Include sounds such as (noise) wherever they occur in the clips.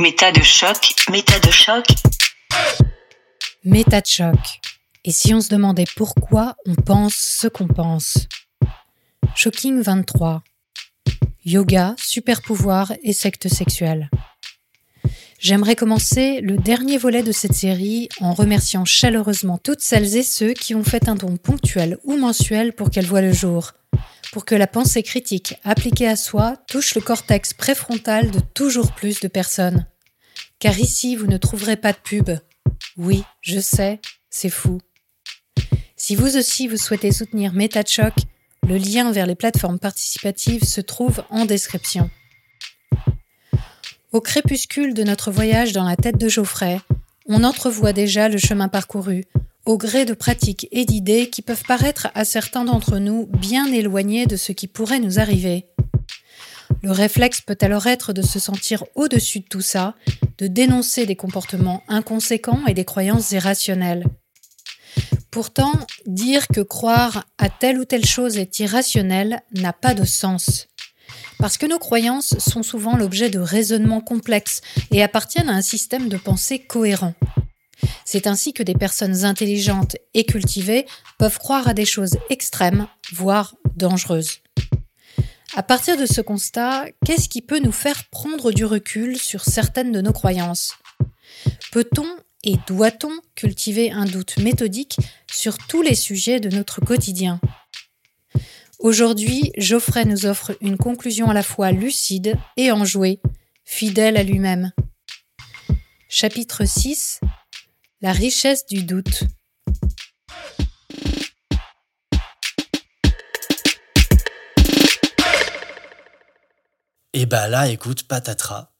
Méta de choc, méta de choc. Méta de choc. Et si on se demandait pourquoi on pense ce qu'on pense? Shocking 23. Yoga, super pouvoir et secte sexuelle. J'aimerais commencer le dernier volet de cette série en remerciant chaleureusement toutes celles et ceux qui ont fait un don ponctuel ou mensuel pour qu'elle voie le jour, pour que la pensée critique appliquée à soi touche le cortex préfrontal de toujours plus de personnes. Car ici, vous ne trouverez pas de pub. Oui, je sais, c'est fou. Si vous aussi vous souhaitez soutenir MetaChoc, le lien vers les plateformes participatives se trouve en description. Au crépuscule de notre voyage dans la tête de Geoffrey, on entrevoit déjà le chemin parcouru, au gré de pratiques et d'idées qui peuvent paraître à certains d'entre nous bien éloignées de ce qui pourrait nous arriver. Le réflexe peut alors être de se sentir au-dessus de tout ça, de dénoncer des comportements inconséquents et des croyances irrationnelles. Pourtant, dire que croire à telle ou telle chose est irrationnel n'a pas de sens. Parce que nos croyances sont souvent l'objet de raisonnements complexes et appartiennent à un système de pensée cohérent. C'est ainsi que des personnes intelligentes et cultivées peuvent croire à des choses extrêmes, voire dangereuses. À partir de ce constat, qu'est-ce qui peut nous faire prendre du recul sur certaines de nos croyances? Peut-on et doit-on cultiver un doute méthodique sur tous les sujets de notre quotidien? Aujourd'hui, Geoffrey nous offre une conclusion à la fois lucide et enjouée, fidèle à lui-même. Chapitre 6 La richesse du doute. Et bah là, écoute, patatras,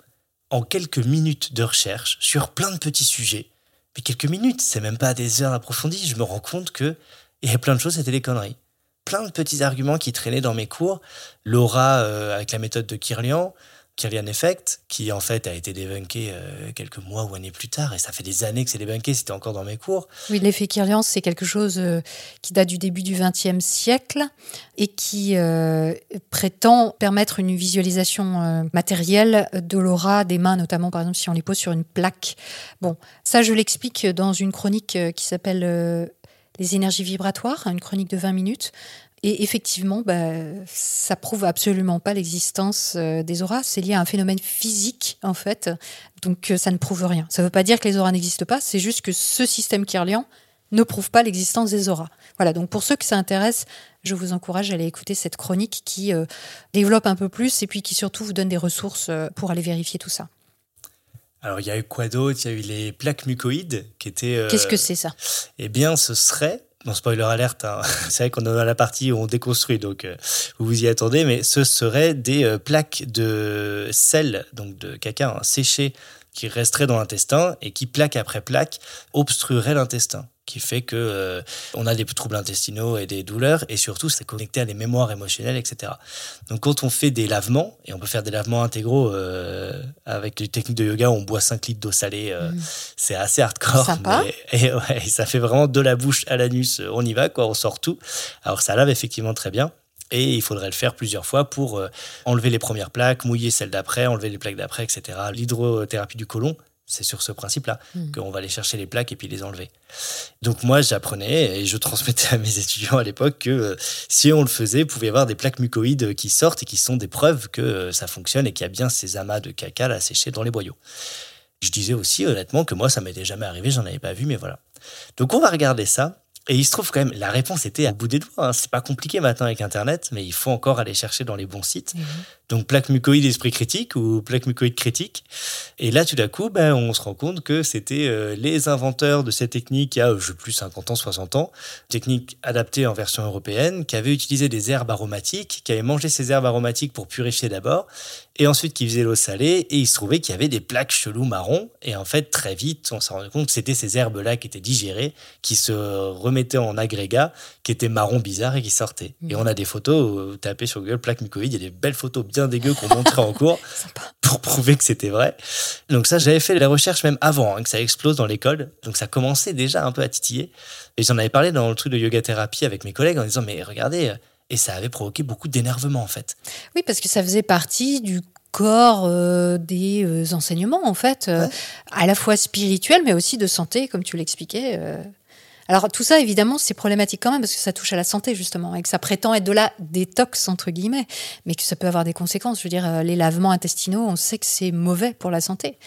en quelques minutes de recherche sur plein de petits sujets, mais quelques minutes, c'est même pas des heures approfondies, je me rends compte que il y a plein de choses, c'était des conneries. Plein de petits arguments qui traînaient dans mes cours. Laura, euh, avec la méthode de Kirlian, Kirlian Effect, qui en fait a été débunké euh, quelques mois ou années plus tard, et ça fait des années que c'est débunké, c'était encore dans mes cours. Oui, l'effet Kirlian, c'est quelque chose euh, qui date du début du XXe siècle et qui euh, prétend permettre une visualisation matérielle de l'aura des mains, notamment par exemple si on les pose sur une plaque. Bon, ça je l'explique dans une chronique qui s'appelle les énergies vibratoires, une chronique de 20 minutes, et effectivement, bah, ça prouve absolument pas l'existence euh, des auras. C'est lié à un phénomène physique, en fait. Donc, euh, ça ne prouve rien. Ça ne veut pas dire que les auras n'existent pas. C'est juste que ce système kirlian ne prouve pas l'existence des auras. Voilà. Donc, pour ceux que ça intéresse, je vous encourage à aller écouter cette chronique qui euh, développe un peu plus et puis qui surtout vous donne des ressources pour aller vérifier tout ça. Alors, il y a eu quoi d'autre? Il y a eu les plaques mucoïdes qui étaient. Qu'est-ce que c'est ça? Eh bien, ce serait Bon, spoiler alerte, hein. (laughs) c'est vrai qu'on est dans la partie où on déconstruit, donc euh, vous vous y attendez, mais ce seraient des euh, plaques de sel, donc de caca hein, séché, qui resteraient dans l'intestin et qui, plaque après plaque, obstrueraient l'intestin qui fait que euh, on a des troubles intestinaux et des douleurs, et surtout c'est connecté à des mémoires émotionnelles, etc. Donc quand on fait des lavements, et on peut faire des lavements intégraux euh, avec les techniques de yoga, où on boit 5 litres d'eau salée, euh, mm. c'est assez hardcore. Sympa. et, ouais, ça fait vraiment de la bouche à l'anus, on y va, quoi, on sort tout. Alors ça lave effectivement très bien. Et il faudrait le faire plusieurs fois pour enlever les premières plaques, mouiller celles d'après, enlever les plaques d'après, etc. L'hydrothérapie du côlon, c'est sur ce principe-là hmm. qu'on va aller chercher les plaques et puis les enlever. Donc moi, j'apprenais et je transmettais à mes étudiants à l'époque que euh, si on le faisait, il pouvait y avoir des plaques mucoïdes qui sortent et qui sont des preuves que euh, ça fonctionne et qu'il y a bien ces amas de caca à sécher dans les boyaux. Je disais aussi honnêtement que moi, ça m'était jamais arrivé, j'en avais pas vu, mais voilà. Donc on va regarder ça et il se trouve quand même, la réponse était à bout des doigts. Hein. C'est pas compliqué maintenant avec Internet, mais il faut encore aller chercher dans les bons sites. Mhm. Donc plaque mucoïde esprit critique ou plaque mucoïde critique. Et là, tout d'un coup, ben, on se rend compte que c'était euh, les inventeurs de cette technique il y a, je plus, 50 ans, 60 ans, technique adaptée en version européenne, qui avaient utilisé des herbes aromatiques, qui avaient mangé ces herbes aromatiques pour purifier d'abord, et ensuite qui faisaient l'eau salée, et il se trouvait qu'il y avait des plaques cheloues marron, et en fait, très vite, on s'est rendu compte que c'était ces herbes-là qui étaient digérées, qui se remettaient en agrégat, qui étaient marron bizarres et qui sortaient. Et on a des photos, vous tapez sur Google plaque mucoïde, il y a des belles photos bien dégueu qu'on montrait en cours (laughs) pour prouver que c'était vrai. Donc ça, j'avais fait la recherche même avant hein, que ça explose dans l'école. Donc ça commençait déjà un peu à titiller. Et j'en avais parlé dans le truc de yoga thérapie avec mes collègues en disant mais regardez, et ça avait provoqué beaucoup d'énervement en fait. Oui, parce que ça faisait partie du corps euh, des euh, enseignements, en fait, euh, à la fois spirituels, mais aussi de santé, comme tu l'expliquais. Euh. Alors tout ça, évidemment, c'est problématique quand même, parce que ça touche à la santé, justement, et que ça prétend être de la détox, entre guillemets, mais que ça peut avoir des conséquences. Je veux dire, euh, les lavements intestinaux, on sait que c'est mauvais pour la santé.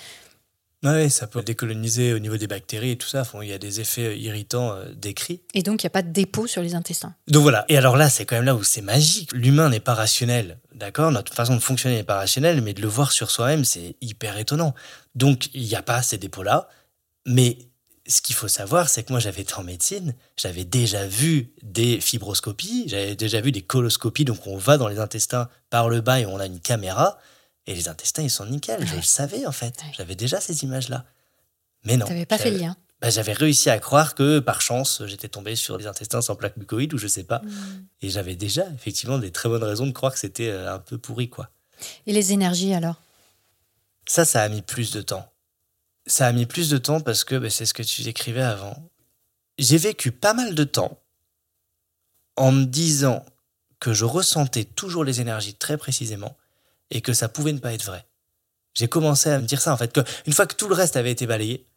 Ouais, ça peut décoloniser au niveau des bactéries et tout ça. Il y a des effets irritants euh, décrits. Et donc, il n'y a pas de dépôt sur les intestins. Donc voilà. Et alors là, c'est quand même là où c'est magique. L'humain n'est pas rationnel, d'accord? Notre façon de fonctionner n'est pas rationnelle, mais de le voir sur soi-même, c'est hyper étonnant. Donc, il n'y a pas ces dépôts-là. Mais ce qu'il faut savoir, c'est que moi, j'avais été en médecine, j'avais déjà vu des fibroscopies, j'avais déjà vu des coloscopies, donc on va dans les intestins par le bas et on a une caméra, et les intestins, ils sont nickel. Je le savais, en fait. Ouais. J'avais déjà ces images-là. Mais non. Tu n'avais pas fait le lien. bah, j'avais réussi à croire que par chance j'étais tombé sur des intestins sans plaque mucoïde ou je sais pas et j'avais déjà effectivement des très bonnes raisons de croire que c'était euh, un peu pourri quoi Et les énergies, alors? Ça ça a mis plus de temps ça a mis plus de temps parce que bah, c'est ce que tu décrivais avant. J'ai vécu pas mal de temps en me disant que je ressentais toujours les énergies très précisément et que ça pouvait ne pas être vrai. J'ai commencé à me dire ça en fait que une fois que tout le reste avait été balayé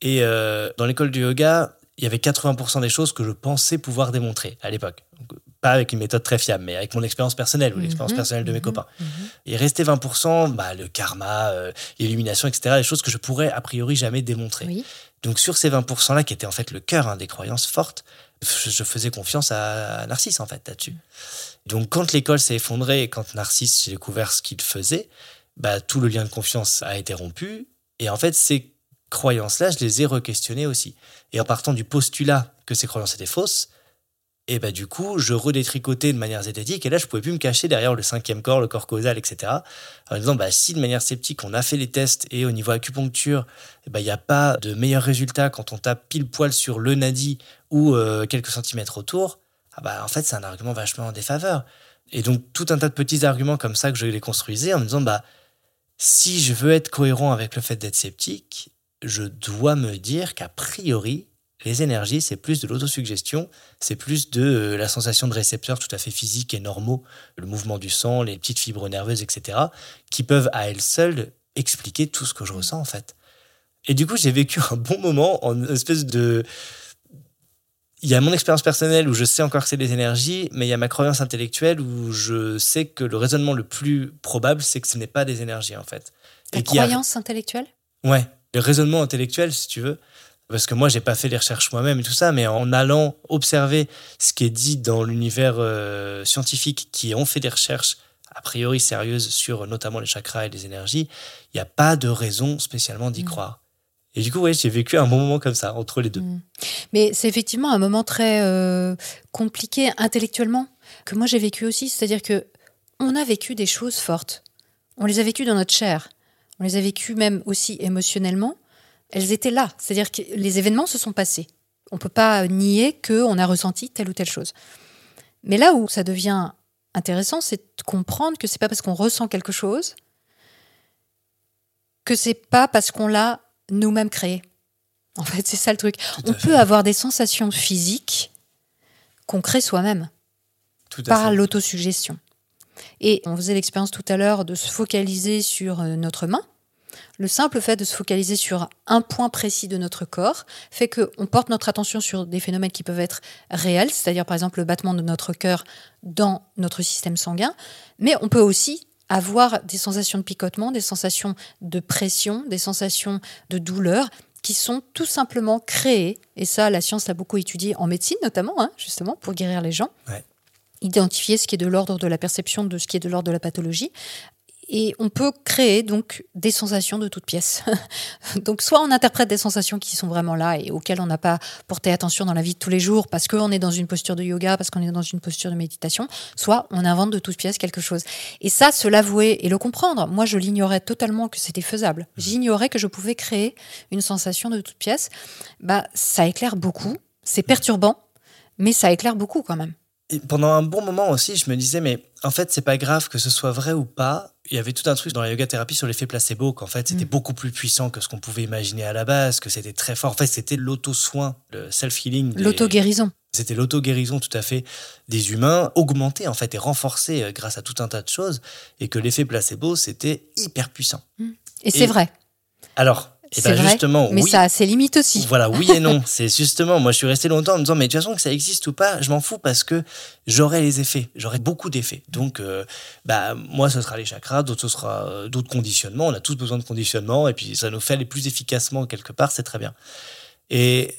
et euh, dans l'école du yoga il y avait 80% des choses que je pensais pouvoir démontrer à l'époque pas avec une méthode très fiable mais avec mon expérience personnelle ou l'expérience Mhm, personnelle de mes mhm, copains mhm. il restait 20%, bah, le karma, euh, l'illumination, etc., des choses que je pourrais a priori jamais démontrer. Oui. Donc sur ces 20%-là, qui étaient en fait le cœur hein, des croyances fortes, je, je faisais confiance à, Narcisse en fait là-dessus. Donc quand l'école s'est effondrée et quand Narcisse, j'ai découvert ce qu'il faisait, bah, tout le lien de confiance a été rompu. Et en fait, ces croyances-là, je les ai re-questionnées aussi. Et en partant du postulat que ces croyances étaient fausses, et bah du coup, je redétricotais de manière zététique, et là, je pouvais plus me cacher derrière le cinquième corps, le corps causal, etc. En disant, bah, si de manière sceptique, on a fait les tests, et au niveau acupuncture, eh ben, il n'y a pas de meilleur résultat quand on tape pile poil sur le nadi ou euh, quelques centimètres autour, ah bah, en fait, c'est un argument vachement en défaveur. Et donc, tout un tas de petits arguments comme ça que je les construisais en me disant, bah, si je veux être cohérent avec le fait d'être sceptique, je dois me dire qu'à priori, les énergies, c'est plus de l'autosuggestion, c'est plus de euh, la sensation de récepteurs tout à fait physiques et normaux, le mouvement du sang, les petites fibres nerveuses, etc., qui peuvent à elles seules expliquer tout ce que je ressens en fait. Et du coup, j'ai vécu un bon moment en espèce de... Il y a mon expérience personnelle où je sais encore que c'est des énergies, mais il y a ma croyance intellectuelle où je sais que le raisonnement le plus probable, c'est que ce n'est pas des énergies en fait. Ta Et a- croyance intellectuelle? Ouais, le raisonnement intellectuel, si tu veux. Parce que moi, j'ai pas fait les recherches moi-même et tout ça, mais en allant observer ce qui est dit dans l'univers euh, scientifique qui ont fait des recherches a priori sérieuses sur notamment les chakras et les énergies, il n'y a pas de raison spécialement d'y Mm. croire. Et du coup, ouais, j'ai vécu un bon moment comme ça, entre les deux. Mm. Mais c'est effectivement un moment très euh, compliqué intellectuellement que moi j'ai vécu aussi. C'est-à-dire que on a vécu des choses fortes. On les a vécues dans notre chair. On les a vécues même aussi émotionnellement. Elles étaient là. C'est-à-dire que les événements se sont passés. On ne peut pas nier qu'on a ressenti telle ou telle chose. Mais là où ça devient intéressant, c'est de comprendre que c'est pas parce qu'on ressent quelque chose que c'est pas parce qu'on l'a nous-mêmes créé. En fait, c'est ça le truc. Tout On fait. peut avoir des sensations physiques qu'on crée soi-même par l'autosuggestion. Et on faisait l'expérience tout à l'heure de se focaliser sur euh, notre main. Le simple fait de se focaliser sur un point précis de notre corps fait qu'on porte notre attention sur des phénomènes qui peuvent être réels, c'est-à-dire par exemple le battement de notre cœur dans notre système sanguin, mais on peut aussi avoir des sensations de picotement, des sensations de pression, des sensations de douleur qui sont tout simplement créées, et ça la science l'a beaucoup étudié en médecine notamment, hein, justement, pour guérir les gens Ouais. identifier ce qui est de l'ordre de la perception de ce qui est de l'ordre de la pathologie. Et on peut créer donc des sensations de toutes pièces. (laughs) donc soit on interprète des sensations qui sont vraiment là et auxquelles on n'a pas porté attention dans la vie de tous les jours parce qu'on est dans une posture de yoga, parce qu'on est dans une posture de méditation, soit on invente de toutes pièces quelque chose. Et ça, se l'avouer et le comprendre, moi je l'ignorais totalement que c'était faisable. J'ignorais que je pouvais créer une sensation de toutes pièces. Bah, ça éclaire beaucoup, c'est perturbant, mais ça éclaire beaucoup quand même. Et pendant un bon moment aussi, je me disais, mais en fait, c'est pas grave que ce soit vrai ou pas. Il y avait tout un truc dans la yoga thérapie sur l'effet placebo, qu'en fait, c'était Mm. beaucoup plus puissant que ce qu'on pouvait imaginer à la base, que c'était très fort. En fait, c'était l'auto-soin, le self-healing. des- L'auto-guérison. C'était l'auto-guérison tout à fait des humains, augmentée en fait et renforcée euh, grâce à tout un tas de choses, et que l'effet placebo, c'était hyper puissant. Et c'est vrai. Alors, eh C'est ben vrai, justement, mais oui. ça a ses limites aussi. Voilà, oui et non. (laughs) C'est justement, moi je suis resté longtemps en me disant, mais de toute façon, que ça existe ou pas, je m'en fous parce que j'aurai les effets, j'aurai beaucoup d'effets. Donc, euh, bah, moi ce sera les chakras, d'autres ce sera euh, d'autres conditionnements. On a tous besoin de conditionnement et puis ça nous fait aller plus efficacement quelque part, c'est très bien. Et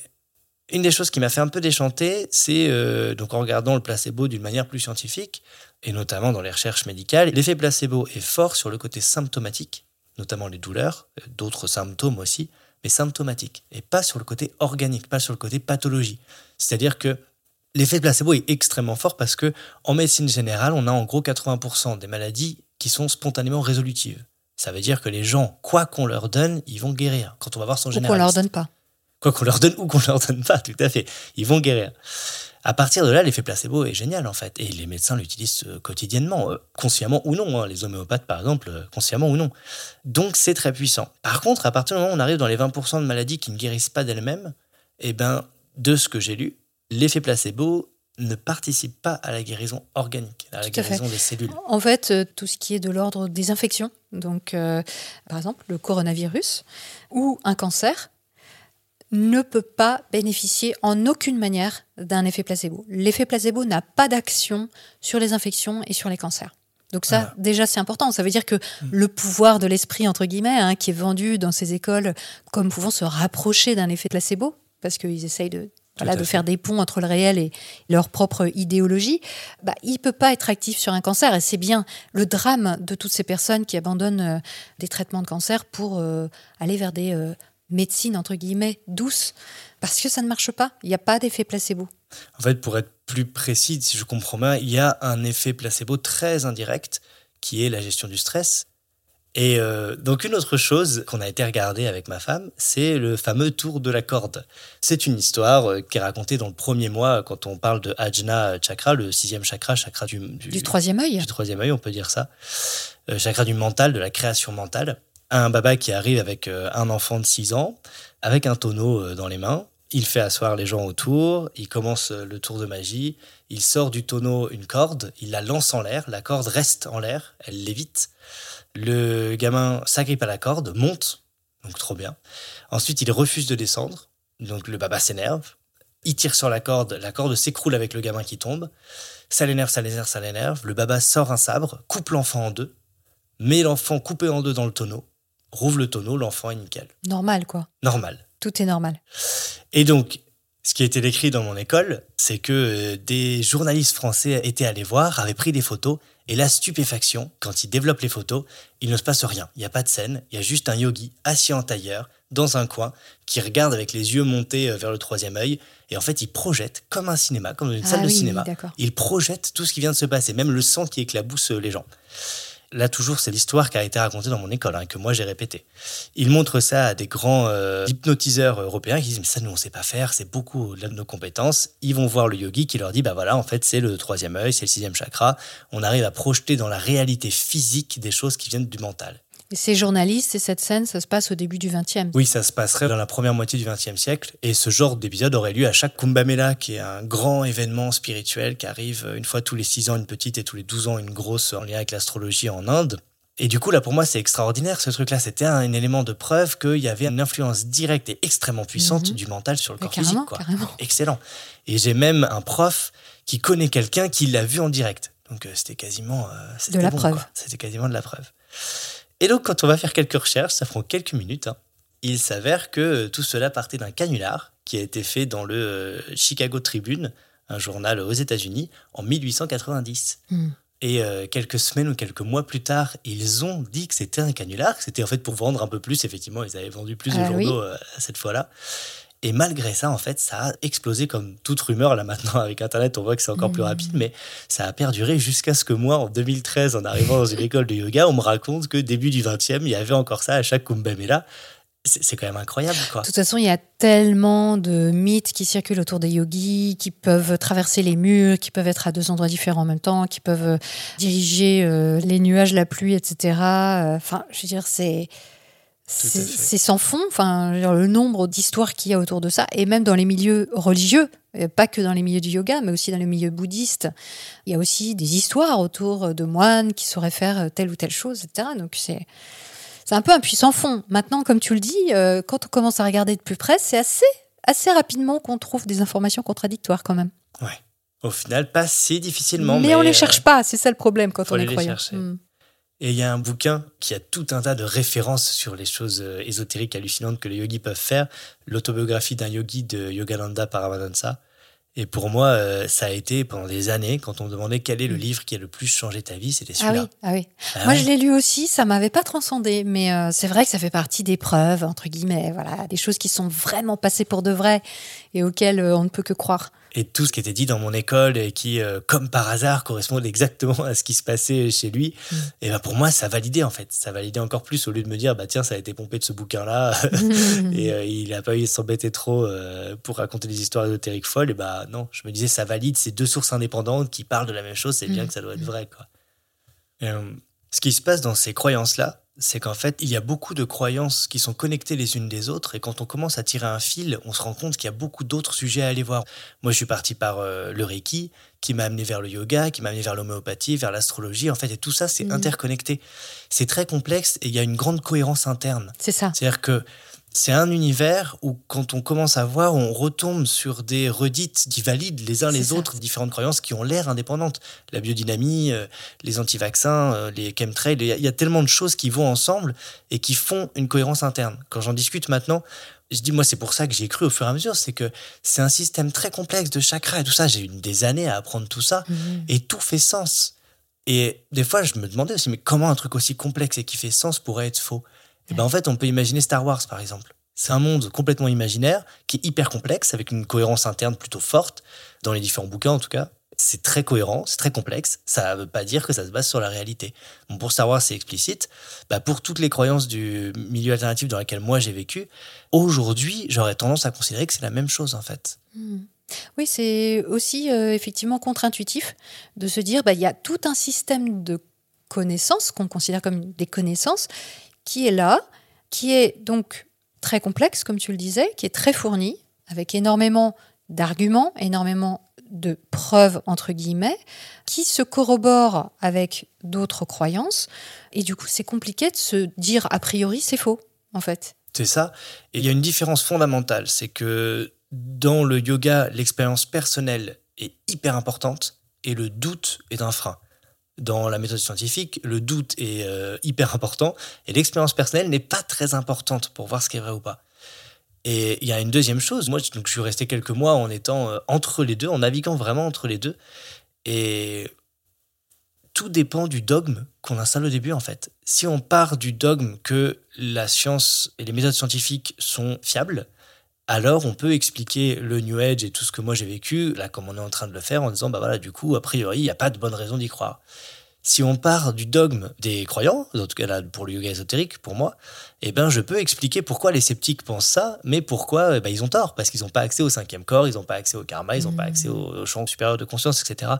une des choses qui m'a fait un peu déchanter, c'est euh, donc en regardant le placebo d'une manière plus scientifique, et notamment dans les recherches médicales, l'effet placebo est fort sur le côté symptomatique, notamment les douleurs, euh, d'autres symptômes aussi, mais symptomatique, et pas sur le côté organique, pas sur le côté pathologie. C'est-à-dire que l'effet placebo est extrêmement fort parce que en médecine générale, on a en gros 80% des maladies qui sont spontanément résolutives. Ça veut dire que les gens, quoi qu'on leur donne, ils vont guérir. Quand on va voir son Ou qu'on généraliste. leur donne pas. Quoi qu'on leur donne ou qu'on leur donne pas, tout à fait. Ils vont guérir. À partir de là, l'effet placebo est génial en fait. Et les médecins l'utilisent euh, quotidiennement, euh, consciemment ou non. hein. Les homéopathes, par exemple, euh, consciemment ou non. Donc c'est très puissant. Par contre, à partir du moment où on arrive dans les 20% de maladies qui ne guérissent pas d'elles-mêmes, eh ben, de ce que j'ai lu, l'effet placebo ne participe pas à la guérison organique, à la Tout à fait. guérison des cellules. En fait, tout ce qui est de l'ordre des infections, donc euh, par exemple le coronavirus ou un cancer, ne peut pas bénéficier en aucune manière d'un effet placebo. L'effet placebo n'a pas d'action sur les infections et sur les cancers. Donc ça, déjà, c'est important. Ça veut dire que le pouvoir de l'esprit, entre guillemets, hein, qui est vendu dans ces écoles comme pouvant se rapprocher d'un effet placebo, parce qu'ils essayent de, voilà, de faire des ponts entre le réel et leur propre idéologie, bah, il peut pas être actif sur un cancer. Et c'est bien le drame de toutes ces personnes qui abandonnent euh, des traitements de cancer pour euh, aller vers des euh, médecines, entre guillemets, douces, parce que ça ne marche pas. Il n'y a pas d'effet placebo. En fait, pour être plus précis, si je comprends bien, il y a un effet placebo très indirect qui est la gestion du stress. Et euh, donc une autre chose qu'on a été regarder avec ma femme, c'est le fameux tour de la corde. C'est une histoire euh, qui est racontée dans le premier mois quand on parle de Ajna Chakra, le sixième chakra, chakra du, Du troisième œil du troisième œil, on peut dire ça. Euh, chakra du mental, de la création mentale. Un baba qui arrive avec euh, un enfant de 6 ans, avec un tonneau euh, dans les mains. Il fait asseoir les gens autour, il commence euh, le tour de magie, il sort du tonneau une corde, il la lance en l'air, la corde reste en l'air, elle lévite. Le gamin s'agrippe à la corde, monte, donc trop bien. Ensuite, il refuse de descendre, donc le baba s'énerve. Il tire sur la corde, la corde s'écroule avec le gamin qui tombe. Ça l'énerve, ça l'énerve, ça l'énerve. Le baba sort un sabre, coupe l'enfant en deux, met l'enfant coupé en deux dans le tonneau, rouvre le tonneau, l'enfant est nickel. Normal, quoi. Normal. Tout est normal. Et donc, ce qui a été décrit dans mon école, c'est que euh, des journalistes français étaient allés voir, avaient pris des photos, et la stupéfaction, quand ils développent les photos, il ne se passe rien. Il n'y a pas de scène, il y a juste un yogi assis en tailleur, dans un coin, qui regarde avec les yeux montés euh, vers le troisième œil, et en fait, il projette, comme un cinéma, comme une Ah salle de oui, cinéma, il projette tout ce qui vient de se passer, même le sang qui éclabousse euh, les gens. Là, toujours, c'est l'histoire qui a été racontée dans mon école, hein, que moi j'ai répété. Il montre ça à des grands euh, hypnotiseurs européens qui disent Mais ça, nous, on sait pas faire, c'est beaucoup de nos compétences. Ils vont voir le yogi qui leur dit Bah voilà, en fait, c'est le troisième œil, c'est le sixième chakra. On arrive à projeter dans la réalité physique des choses qui viennent du mental. Ces journalistes et cette scène, ça se passe au début du 20e. Oui, ça se passerait dans la première moitié du XXe siècle, et ce genre d'épisode aurait lieu à chaque Kumbh Mela, qui est un grand événement spirituel qui arrive euh, une fois tous les 6 ans une petite et tous les 12 ans une grosse en lien avec l'astrologie en Inde. Et du coup, là, pour moi, c'est extraordinaire ce truc-là. C'était un, élément de preuve qu'il y avait une influence directe et extrêmement puissante Mhm. du mental sur le Mais corps physique. Quoi. carrément. Excellent. Et j'ai même un prof qui connaît quelqu'un qui l'a vu en direct. Donc euh, c'était quasiment euh, c'était la bon, preuve. C'était quasiment de la preuve. Et donc quand on va faire quelques recherches, ça prend quelques minutes. hein, il s'avère que euh, tout cela partait d'un canular qui a été fait dans le euh, Chicago Tribune, un journal aux États-Unis, en 1890. Hmm. Et euh, quelques semaines ou quelques mois plus tard, ils ont dit que c'était un canular, que c'était en fait pour vendre un peu plus. Effectivement, ils avaient vendu plus de Ah oui. journaux euh, cette fois-là. Et malgré ça, en fait, ça a explosé comme toute rumeur. Là maintenant, avec Internet, on voit que c'est encore plus Mhm. rapide, mais ça a perduré jusqu'à ce que moi, en 2013, en arrivant dans une école de yoga, on me raconte que début du 20e, il y avait encore ça à chaque Kumbh Mela. C'est quand même incroyable, quoi. De toute façon, il y a tellement de mythes qui circulent autour des yogis, qui peuvent traverser les murs, qui peuvent être à deux endroits différents en même temps, qui peuvent euh, diriger euh, les nuages, la pluie, etc. Euh, Enfin, je veux dire, c'est c'est sans fond, enfin, le nombre d'histoires qu'il y a autour de ça, et même dans les milieux religieux, euh, pas que dans les milieux du yoga, mais aussi dans les milieux bouddhistes. Il y a aussi des histoires autour de moines qui sauraient faire telle ou telle chose, etc. Donc c'est c'est un peu un puissant fond. Maintenant, comme tu le dis, euh, quand on commence à regarder de plus près, c'est assez assez rapidement qu'on trouve des informations contradictoires quand même. Ouais. Au final, pas si difficilement. Mais, on les cherche pas, c'est ça le problème quand on est croyant. Hmm. Et il y a un bouquin qui a tout un tas de références sur les choses euh, ésotériques hallucinantes que les yogis peuvent faire. L'autobiographie d'un yogi de Yogananda Paramahansa. Et pour moi, euh, ça a été pendant des années, quand on me demandait quel est le mm. livre qui a le plus changé ta vie, c'était celui-là. Ah oui, ah oui. moi, je l'ai lu aussi, ça m'avait pas transcendé, mais euh, c'est vrai que ça fait partie des preuves, entre guillemets, voilà, des choses qui sont vraiment passées pour de vrai et auxquelles on ne peut que croire et tout ce qui était dit dans mon école et qui, euh, comme par hasard, correspondait exactement à ce qui se passait chez lui, mm. et ben pour moi, ça validait en fait. Ça validait encore plus au lieu de me dire, bah tiens, ça a été pompé de ce bouquin-là (laughs) et euh, il n'a pas eu à s'embêter trop euh, pour raconter des histoires ésotériques folles. Et bah non, je me disais, ça valide ces deux sources indépendantes qui parlent de la même chose, c'est bien mm. que ça doit être vrai. Quoi. ce qui se passe dans ces croyances-là, c'est qu'en fait, il y a beaucoup de croyances qui sont connectées les unes des autres, et quand on commence à tirer un fil, on se rend compte qu'il y a beaucoup d'autres sujets à aller voir. Moi, je suis parti par euh, le Reiki, qui m'a amené vers le yoga, qui m'a amené vers l'homéopathie, vers l'astrologie, en fait, et tout ça, c'est mmh. interconnecté. C'est très complexe, et il y a une grande cohérence interne. C'est ça. C'est-à-dire que c'est un univers où, quand on commence à voir, on retombe sur des redites qui valident les uns les autres différentes croyances qui ont l'air indépendantes. La biodynamie, euh, les anti-vaccins, euh, les chemtrails, il y a tellement de choses qui vont ensemble et qui font une cohérence interne. Quand j'en discute maintenant, je dis, moi, c'est pour ça que j'ai cru au fur et à mesure, c'est que c'est un système très complexe de chakras et tout ça. J'ai eu des années à apprendre tout ça mhm. et tout fait sens. Et des fois, je me demandais aussi, mais comment un truc aussi complexe et qui fait sens pourrait être faux? Et ben en fait, on peut imaginer Star Wars, par exemple. C'est un monde complètement imaginaire, qui est hyper complexe, avec une cohérence interne plutôt forte, dans les différents bouquins en tout cas. C'est très cohérent, c'est très complexe. Ça ne veut pas dire que ça se base sur la réalité. Pour Star Wars, c'est explicite. Bah, pour toutes les croyances du milieu alternatif dans lequel moi j'ai vécu, aujourd'hui, j'aurais tendance à considérer que c'est la même chose en fait. Hmm. Oui, c'est aussi euh, effectivement contre-intuitif de se dire bah, y a tout un système de connaissances qu'on considère comme des connaissances qui est là, qui est donc très complexe, comme tu le disais, qui est très fourni, avec énormément d'arguments, énormément de preuves, entre guillemets, qui se corroborent avec d'autres croyances. Et du coup, c'est compliqué de se dire a priori c'est faux, en fait. C'est ça. Et il y a une différence fondamentale, c'est que dans le yoga, l'expérience personnelle est hyper importante et le doute est un frein dans la méthode scientifique, le doute est euh, hyper important et l'expérience personnelle n'est pas très importante pour voir ce qui est vrai ou pas. Et il y a une deuxième chose, moi donc, je suis resté quelques mois en étant euh, entre les deux, en naviguant vraiment entre les deux. Et tout dépend du dogme qu'on installe au début en fait. Si on part du dogme que la science et les méthodes scientifiques sont fiables, alors on peut expliquer le New Age et tout ce que moi j'ai vécu, là comme on est en train de le faire, en disant, bah voilà, du coup, a priori, il n'y a pas de bonne raison d'y croire. Si on part du dogme des croyants, en tout cas là pour le yoga ésotérique, pour moi, eh ben je peux expliquer pourquoi les sceptiques pensent ça, mais pourquoi eh ben, ils ont tort, parce qu'ils n'ont pas accès au cinquième corps, ils n'ont pas accès au karma, ils n'ont pas accès au, champ supérieur de conscience, etc.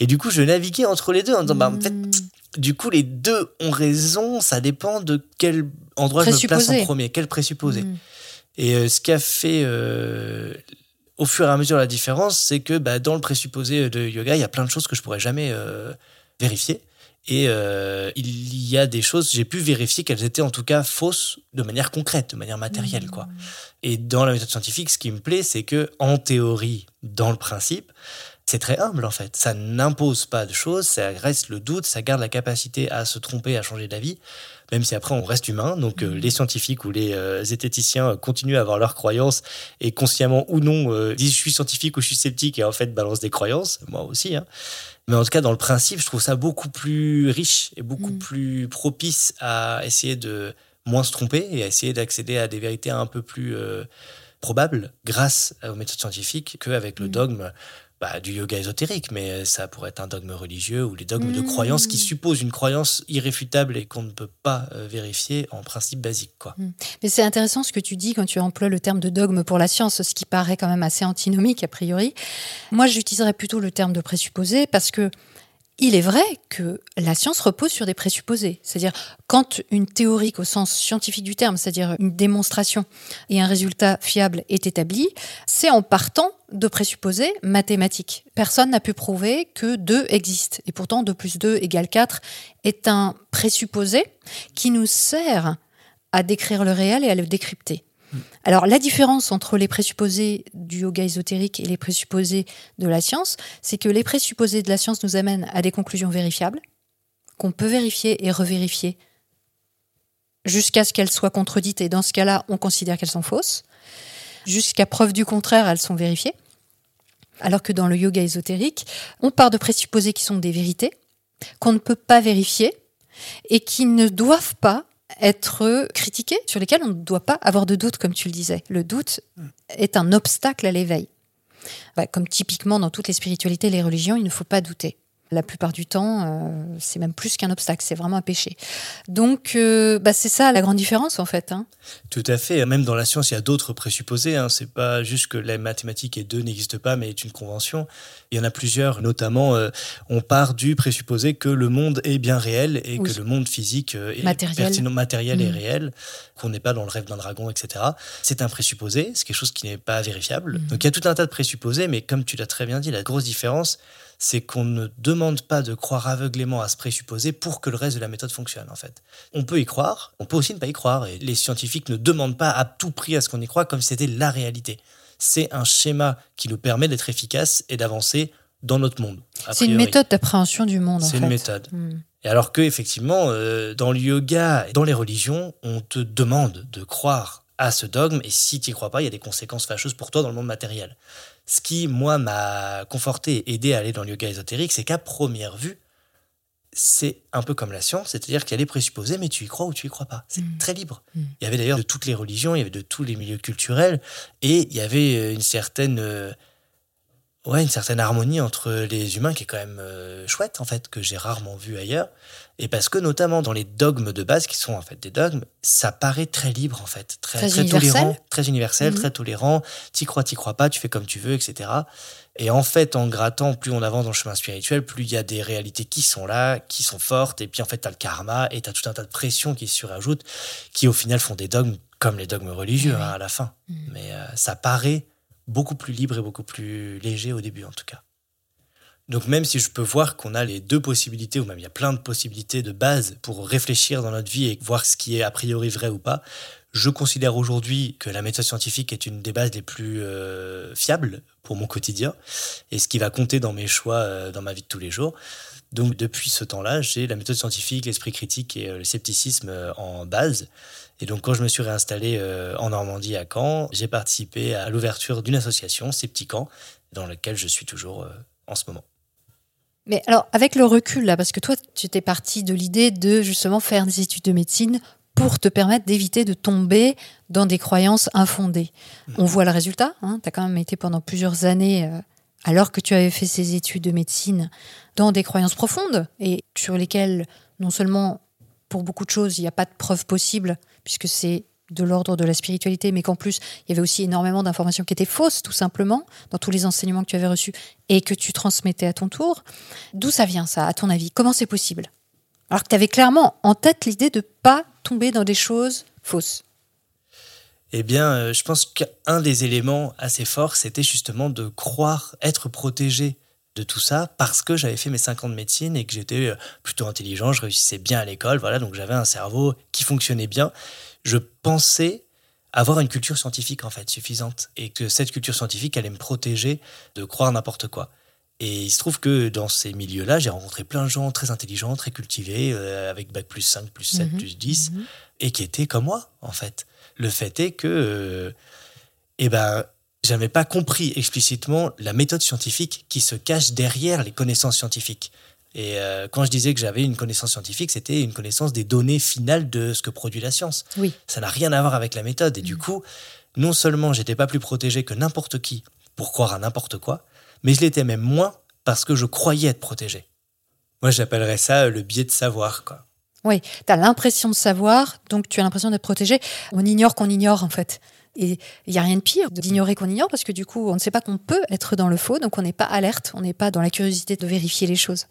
Et du coup, je naviguais entre les deux en disant, bah, en fait, hmm. du coup, les deux ont raison, ça dépend de quel endroit je me place en premier, quel présupposé. Hmm. Et euh, ce qui a fait euh, au fur et à mesure la différence, c'est que bah, dans le présupposé de yoga, il y a plein de choses que je pourrais jamais euh, vérifier. Et il y a des choses, j'ai pu vérifier qu'elles étaient en tout cas fausses de manière concrète, de manière matérielle. Quoi. Mmh. Et dans la méthode scientifique, ce qui me plaît, c'est que en théorie, dans le principe, c'est très humble en fait. Ça n'impose pas de choses, ça reste le doute, ça garde la capacité à se tromper, à changer d'avis même si après on reste humain. Donc euh, les scientifiques ou les euh, zététiciens continuent à avoir leurs croyances et consciemment ou non euh, disent je suis scientifique ou je suis sceptique et en fait balancent des croyances, moi aussi. Hein. Mais en tout cas, dans le principe, je trouve ça beaucoup plus riche et beaucoup mm. plus propice à essayer de moins se tromper et à essayer d'accéder à des vérités un peu plus probables grâce aux méthodes scientifiques qu'avec le mm. dogme bah, du yoga ésotérique, mais ça pourrait être un dogme religieux ou les dogmes de croyance qui mmh. supposent une croyance irréfutable et qu'on ne peut pas euh, vérifier en principe basique. Quoi. Mmh. Mais c'est intéressant ce que tu dis quand tu emploies le terme de dogme pour la science, ce qui paraît quand même assez antinomique a priori. Moi, j'utiliserais plutôt le terme de présupposé parce que Il est vrai que la science repose sur des présupposés. C'est-à-dire, quand une théorie au sens scientifique du terme, c'est-à-dire une démonstration et un résultat fiable est établi, c'est en partant de présupposés mathématiques. Personne n'a pu prouver que 2 existe. Et pourtant, 2 plus 2 égale 4 est un présupposé qui nous sert à décrire le réel et à le décrypter. Alors la différence entre les présupposés du yoga ésotérique et les présupposés de la science, c'est que les présupposés de la science nous amènent à des conclusions vérifiables, qu'on peut vérifier et revérifier jusqu'à ce qu'elles soient contredites, et dans ce cas-là, on considère qu'elles sont fausses. Jusqu'à preuve du contraire, elles sont vérifiées. Alors que dans le yoga ésotérique, on part de présupposés qui sont des vérités, qu'on ne peut pas vérifier, et qui ne doivent pas être critiqués, sur lesquels on ne doit pas avoir de doute, comme tu le disais. Le doute est un obstacle à l'éveil. Bah, comme typiquement dans toutes les spiritualités et les religions, il ne faut pas douter. La plupart du temps, euh, c'est même plus qu'un obstacle, c'est vraiment un péché. Donc, euh, bah, c'est ça la grande différence en fait. Hein. Tout à fait. Même dans la science, il y a d'autres présupposés. Hein. C'est pas juste que la mathématique et 2 n'existe pas, mais est une convention. Il y en a plusieurs. Notamment, euh, on part du présupposé que le monde est bien réel et que le monde physique est matériel, matériel et mm. réel, qu'on n'est pas dans le rêve d'un dragon, etc. C'est un présupposé, c'est quelque chose qui n'est pas vérifiable. Mm. Donc, il y a tout un tas de présupposés, mais comme tu l'as très bien dit, la grosse différence, c'est qu'on ne demande pas de croire aveuglément à ce présupposé pour que le reste de la méthode fonctionne, en fait. On peut y croire, on peut aussi ne pas y croire, et les scientifiques ne demandent pas à tout prix à ce qu'on y croit comme si c'était la réalité. C'est un schéma qui nous permet d'être efficace et d'avancer dans notre monde. C'est une méthode d'appréhension du monde. C'est une méthode. Hmm. Et alors que effectivement, euh, dans le yoga, et dans les religions, on te demande de croire à ce dogme, et si tu n'y crois pas, il y a des conséquences fâcheuses pour toi dans le monde matériel. Ce qui, moi, m'a conforté et aidé à aller dans le yoga ésotérique, c'est qu'à première vue, c'est un peu comme la science, c'est-à-dire qu'elle est présupposée, mais tu y crois ou tu y crois pas. C'est mm. très libre. Mm. Il y avait d'ailleurs de toutes les religions, il y avait de tous les milieux culturels, et il y avait euh, une certaine, euh, ouais, une certaine harmonie entre les humains qui est quand même euh, chouette, en fait, que j'ai rarement vu ailleurs. Et parce que notamment dans les dogmes de base, qui sont en fait des dogmes, ça paraît très libre en fait, très, très, tolérant, très universel, mhm. très tolérant. T'y crois, t'y crois pas, tu fais comme tu veux, etc. Et en fait, en grattant, plus on avance dans le chemin spirituel, plus il y a des réalités qui sont là, qui sont fortes. Et puis en fait, t'as le karma et t'as tout un tas de pressions qui se surajoutent, qui au final font des dogmes comme les dogmes religieux hein, à la fin. Mhm. Mais euh, ça paraît beaucoup plus libre et beaucoup plus léger au début en tout cas. Donc même si je peux voir qu'on a les deux possibilités, ou même il y a plein de possibilités de base pour réfléchir dans notre vie et voir ce qui est a priori vrai ou pas, je considère aujourd'hui que la méthode scientifique est une des bases les plus euh, fiables pour mon quotidien et ce qui va compter dans mes choix euh, dans ma vie de tous les jours. Donc depuis ce temps-là, j'ai la méthode scientifique, l'esprit critique et euh, le scepticisme en base. Et donc quand je me suis réinstallé en Normandie à Caen, j'ai participé à l'ouverture d'une association, Scepticamp, dans laquelle je suis toujours en ce moment. Mais alors, avec le recul, là, parce que toi, tu étais parti de l'idée de justement faire des études de médecine pour te permettre d'éviter de tomber dans des croyances infondées. Mm. On voit le résultat. Hein, tu as quand même été pendant plusieurs années, euh, alors que tu avais fait ces études de médecine, dans des croyances profondes et sur lesquelles, non seulement pour beaucoup de choses, il n'y a pas de preuve possible, puisque c'est de l'ordre de la spiritualité, mais qu'en plus, il y avait aussi énormément d'informations qui étaient fausses, tout simplement, dans tous les enseignements que tu avais reçus et que tu transmettais à ton tour. D'où ça vient, ça, à ton avis? Comment c'est possible? Alors que tu avais clairement en tête l'idée de pas tomber dans des choses fausses. Eh bien, euh, je pense qu'un des éléments assez forts, c'était justement de croire être protégé de tout ça parce que j'avais fait mes 5 ans de médecine et que j'étais euh, plutôt intelligent, je réussissais bien à l'école, voilà, donc j'avais un cerveau qui fonctionnait bien je pensais avoir une culture scientifique en fait suffisante et que cette culture scientifique allait me protéger de croire n'importe quoi. Et il se trouve que dans ces milieux-là, j'ai rencontré plein de gens très intelligents, très cultivés, euh, avec bac plus 5, plus 7, mhm. plus 10, mhm. et qui étaient comme moi, en fait. Le fait est que, euh, eh ben, j'avais pas compris explicitement la méthode scientifique qui se cache derrière les connaissances scientifiques. Et euh, quand je disais que j'avais une connaissance scientifique, c'était une connaissance des données finales de ce que produit la science. Oui. Ça n'a rien à voir avec la méthode. Et du mm. coup, non seulement j'étais pas plus protégé que n'importe qui pour croire à n'importe quoi, mais je l'étais même moins parce que je croyais être protégé. Moi, j'appellerais ça le biais de savoir, quoi. Oui, tu as l'impression de savoir, donc tu as l'impression d'être protégé. On ignore qu'on ignore, en fait. Et il n'y a rien de pire d'ignorer qu'on ignore, parce que du coup, on ne sait pas qu'on peut être dans le faux, donc on n'est pas alerte, on n'est pas dans la curiosité de vérifier les choses.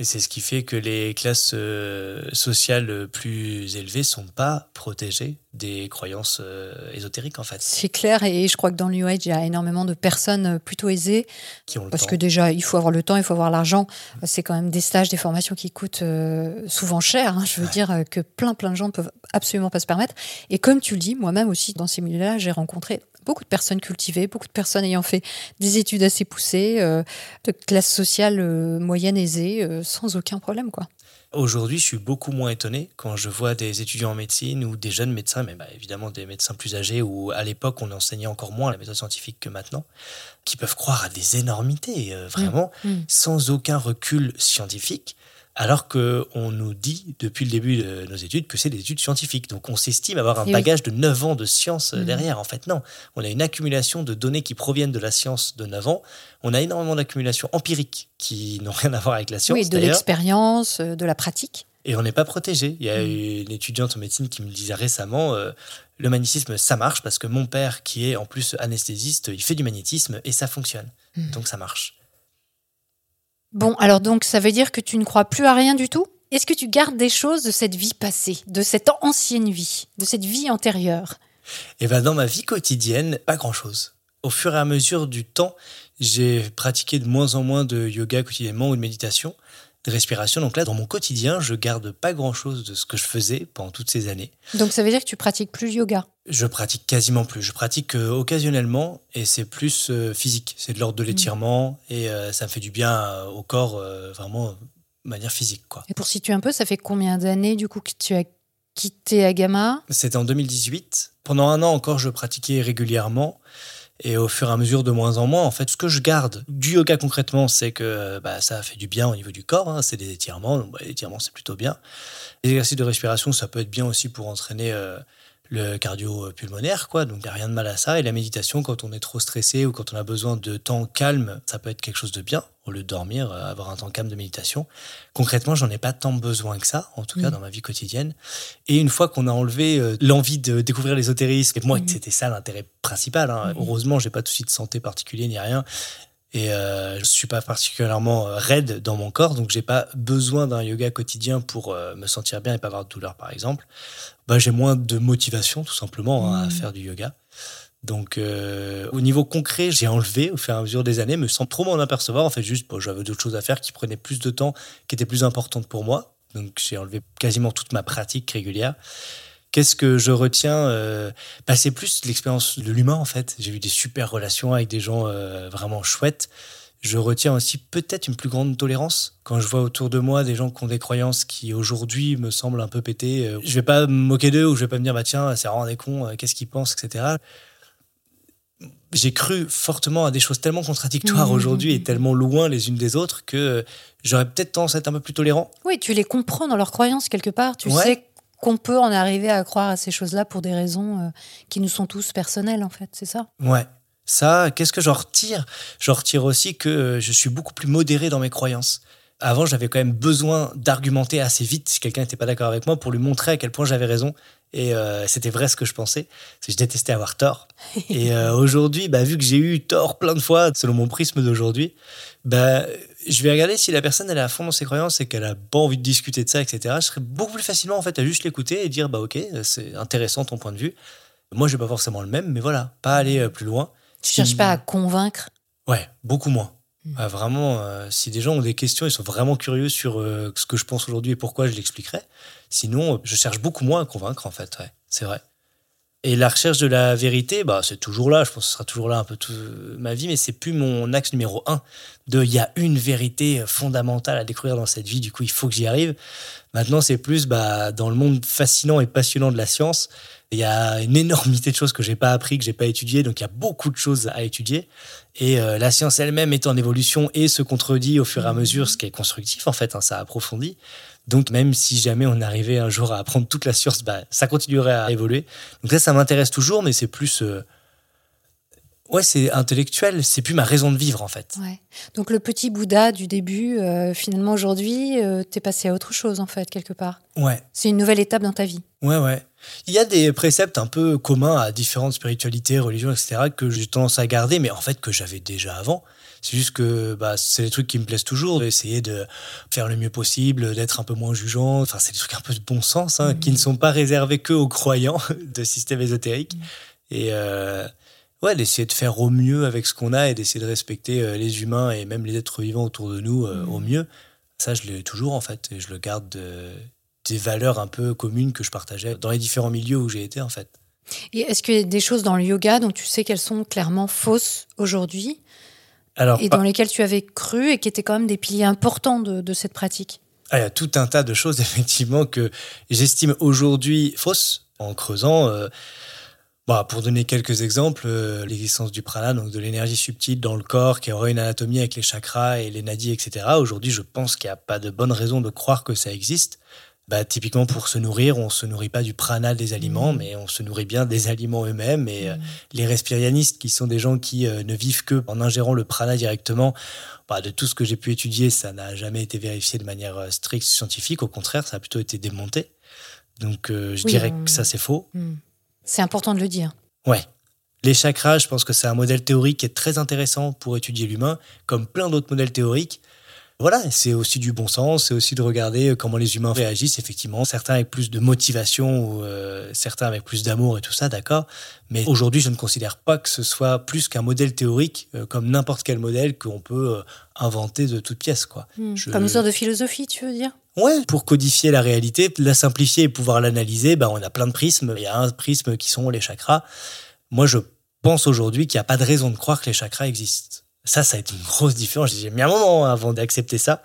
Et c'est ce qui fait que les classes euh, sociales plus élevées sont pas protégées des croyances euh, ésotériques en fait. C'est clair et je crois que dans le New Age, il y a énormément de personnes plutôt aisées. Qui ont le Parce temps. que déjà, il faut avoir le temps, il faut avoir l'argent. C'est quand même des stages, des formations qui coûtent euh, souvent cher. hein. Je veux Ouais. dire euh, que plein, plein de gens ne peuvent absolument pas se permettre. Et comme tu le dis, moi-même aussi, dans ces milieux-là, j'ai rencontré beaucoup de personnes cultivées, beaucoup de personnes ayant fait des études assez poussées, euh, de classe sociale euh, moyenne aisée, euh, sans aucun problème, quoi. Aujourd'hui, je suis beaucoup moins étonné quand je vois des étudiants en médecine ou des jeunes médecins, mais bah, évidemment des médecins plus âgés, où à l'époque on enseignait encore moins la méthode scientifique que maintenant, qui peuvent croire à des énormités, euh, vraiment, Mm. sans aucun recul scientifique, alors qu'on nous dit depuis le début de nos études que c'est des études scientifiques. Donc on s'estime avoir un Et oui. bagage de 9 ans de science euh, Mm. derrière. En fait, non. On a une accumulation de données qui proviennent de la science de 9 ans. On a énormément d'accumulations empiriques qui n'ont rien à voir avec la science. oui, de l'expérience, euh, de la pratique. Et on n'est pas protégé. Il y a Mm. une étudiante en médecine qui me disait récemment euh, le magnétisme, ça marche parce que mon père, qui est en plus anesthésiste, il fait du magnétisme et ça fonctionne. Mm. Donc ça marche. Bon, alors donc ça veut dire que tu ne crois plus à rien du tout? Est-ce que tu gardes des choses de cette vie passée, de cette ancienne vie, de cette vie antérieure? Et ben dans ma vie quotidienne, pas grand chose. Au fur et à mesure du temps, j'ai pratiqué de moins en moins de yoga quotidiennement ou de méditation, de respiration. Donc là, dans mon quotidien, je garde pas grand chose de ce que je faisais pendant toutes ces années. Donc ça veut dire que tu pratiques plus le yoga? Je pratique quasiment plus. Je pratique euh, occasionnellement et c'est plus euh, physique. C'est de l'ordre de l'étirement et euh, ça me fait du bien au corps, vraiment de manière physique. quoi. Et pour situer un peu, ça fait combien d'années du coup que tu as quitté Agama? C'était en 2018. Pendant un an encore, je pratiquais régulièrement. Et au fur et à mesure, de moins en moins, en fait, ce que je garde du yoga concrètement, c'est que euh, bah, ça fait du bien au niveau du corps. hein. c'est des étirements. Donc, bah, c'est plutôt bien. Les exercices de respiration, ça peut être bien aussi pour entraîner euh, le cardio pulmonaire. Quoi. Donc, il n'y a rien de mal à ça. Et la méditation, quand on est trop stressé ou quand on a besoin de temps calme, ça peut être quelque chose de bien. Au lieu de dormir, euh, avoir un temps calme de méditation. Concrètement, j'en ai pas tant besoin que ça, en tout cas Mhm. dans ma vie quotidienne. Et une fois qu'on a enlevé euh, l'envie de découvrir l'ésotérisme, et moi, Mhm. c'était ça l'intérêt principal. hein. Mhm. Heureusement, j'ai pas de souci de santé particulier ni rien. Et euh, je suis pas particulièrement euh, raide dans mon corps, donc j'ai pas besoin d'un yoga quotidien pour euh, me sentir bien et pas avoir de douleur, par exemple. Bah, j'ai moins de motivation, tout simplement, hein, à Mhm. faire du yoga. Donc, euh, au niveau concret, j'ai enlevé au fur et à mesure des années, me sans trop m'en apercevoir. En fait, juste, bon, j'avais d'autres choses à faire qui prenaient plus de temps, qui étaient plus importantes pour moi. Donc, j'ai enlevé quasiment toute ma pratique régulière. Qu'est-ce que je retiens euh, bah, C'est plus l'expérience de l'humain, en fait. J'ai eu des super relations avec des gens euh, vraiment chouettes. Je retiens aussi peut-être une plus grande tolérance. Quand je vois autour de moi des gens qui ont des croyances qui aujourd'hui me semblent un peu pétées, euh, je vais pas me moquer d'eux ou je vais pas me dire, bah tiens, c'est vraiment des cons, qu'est-ce qu'ils pensent, etc. J'ai cru fortement à des choses tellement contradictoires Mhm. aujourd'hui et tellement loin les unes des autres que j'aurais peut-être tendance à être un peu plus tolérant. Oui, tu les comprends dans leurs croyances quelque part. Tu Ouais. sais qu'on peut en arriver à croire à ces choses-là pour des raisons euh, qui nous sont tous personnelles, en fait, c'est ça? Ouais. Ça, qu'est-ce que j'en retire? J'en retire aussi que euh, je suis beaucoup plus modéré dans mes croyances. Avant, j'avais quand même besoin d'argumenter assez vite si quelqu'un n'était pas d'accord avec moi pour lui montrer à quel point j'avais raison. Et euh, c'était vrai ce que je pensais. Parce que je détestais avoir tort. (laughs) Et euh, aujourd'hui, bah, vu que j'ai eu tort plein de fois, selon mon prisme d'aujourd'hui, bah, je vais regarder si la personne elle est à fond dans ses croyances et qu'elle a pas envie de discuter de ça, etc. Je serais beaucoup plus facilement en fait à juste l'écouter et dire bah ok, c'est intéressant ton point de vue. Moi, j'ai pas forcément le même, mais voilà, pas aller euh, plus loin. Tu Si- cherches pas à convaincre? Ouais, beaucoup moins. Mm. Ah, vraiment, euh, si des gens ont des questions, ils sont vraiment curieux sur euh, ce que je pense aujourd'hui et pourquoi je l'expliquerai. Sinon, je cherche beaucoup moins à convaincre, en fait. Ouais, c'est vrai. Et la recherche de la vérité, bah, c'est toujours là. Je pense que ce sera toujours là un peu toute ma vie, mais c'est plus mon axe numéro un. De il y a une vérité fondamentale à découvrir dans cette vie, du coup, il faut que j'y arrive. Maintenant, c'est plus bah, dans le monde fascinant et passionnant de la science. Il y a une énormité de choses que j'ai pas appris, que j'ai pas étudiées, donc il y a beaucoup de choses à étudier. Et euh, la science elle-même est en évolution et se contredit au fur et à mesure, ce qui est constructif en fait, hein, ça approfondit. Donc même si jamais on arrivait un jour à apprendre toute la science, bah, ça continuerait à évoluer. Donc ça, ça m'intéresse toujours, mais c'est plus... euh, Ouais, c'est intellectuel, c'est plus ma raison de vivre en fait. Ouais. Donc le petit Bouddha du début, euh, finalement aujourd'hui, euh, t'es passé à autre chose en fait, quelque part. Ouais. C'est une nouvelle étape dans ta vie. Ouais, ouais. Il y a des préceptes un peu communs à différentes spiritualités, religions, etc., que j'ai tendance à garder, mais en fait que j'avais déjà avant. C'est juste que bah, c'est des trucs qui me plaisent toujours, essayer de faire le mieux possible, d'être un peu moins jugeant. Enfin, c'est des trucs un peu de bon sens, hein, qui ne sont pas réservés que aux croyants (laughs) de système ésotérique. Et euh, ouais, d'essayer de faire au mieux avec ce qu'on a et d'essayer de respecter euh, les humains et même les êtres vivants autour de nous euh, au mieux. Ça, je l'ai toujours en fait, et je le garde de- des valeurs un peu communes que je partageais dans les différents milieux où j'ai été en fait. Et est-ce qu'il y a des choses dans le yoga dont tu sais qu'elles sont clairement fausses aujourd'hui? Alors, et dans lesquelles tu avais cru et qui étaient quand même des piliers importants de, de cette pratique Ah, il y a tout un tas de choses, (laughs) effectivement, que j'estime aujourd'hui fausses en creusant. euh, bah, pour donner quelques exemples, euh, l'existence du prana, donc de l'énergie subtile dans le corps qui aurait une anatomie avec les chakras et les nadis, etc. Aujourd'hui, je pense qu'il n'y a pas de bonne raison de croire que ça existe. Bah, typiquement, pour se nourrir, on se nourrit pas du prana des aliments, mais on se nourrit bien des aliments eux-mêmes. Et euh, les respirianistes, qui sont des gens qui euh, ne vivent que en ingérant le prana directement, bah, de tout ce que j'ai pu étudier, ça n'a jamais été vérifié de manière euh, stricte scientifique. Au contraire, ça a plutôt été démonté. Donc, je Oui, dirais que ça, c'est faux. Hmm. C'est important de le dire. Ouais. Les chakras, je pense que c'est un modèle théorique qui est très intéressant pour étudier l'humain, comme plein d'autres modèles théoriques. Voilà, c'est aussi du bon sens, c'est aussi de regarder comment les humains réagissent, effectivement. Certains avec plus de motivation ou euh, certains avec plus d'amour et tout ça, d'accord. Mais aujourd'hui, je ne considère pas que ce soit plus qu'un modèle théorique, euh, comme n'importe quel modèle qu'on peut euh, inventer de toute pièce, quoi. Je- Comme une sorte de philosophie, tu veux dire? Ouais, pour codifier la réalité, la simplifier et pouvoir l'analyser, ben, on a plein de prismes. Il y a un prisme qui sont les chakras. Moi, je pense aujourd'hui qu'il n'y a pas de raison de croire que les chakras existent. Ça, ça a été une grosse différence. J'ai mis un moment avant d'accepter ça.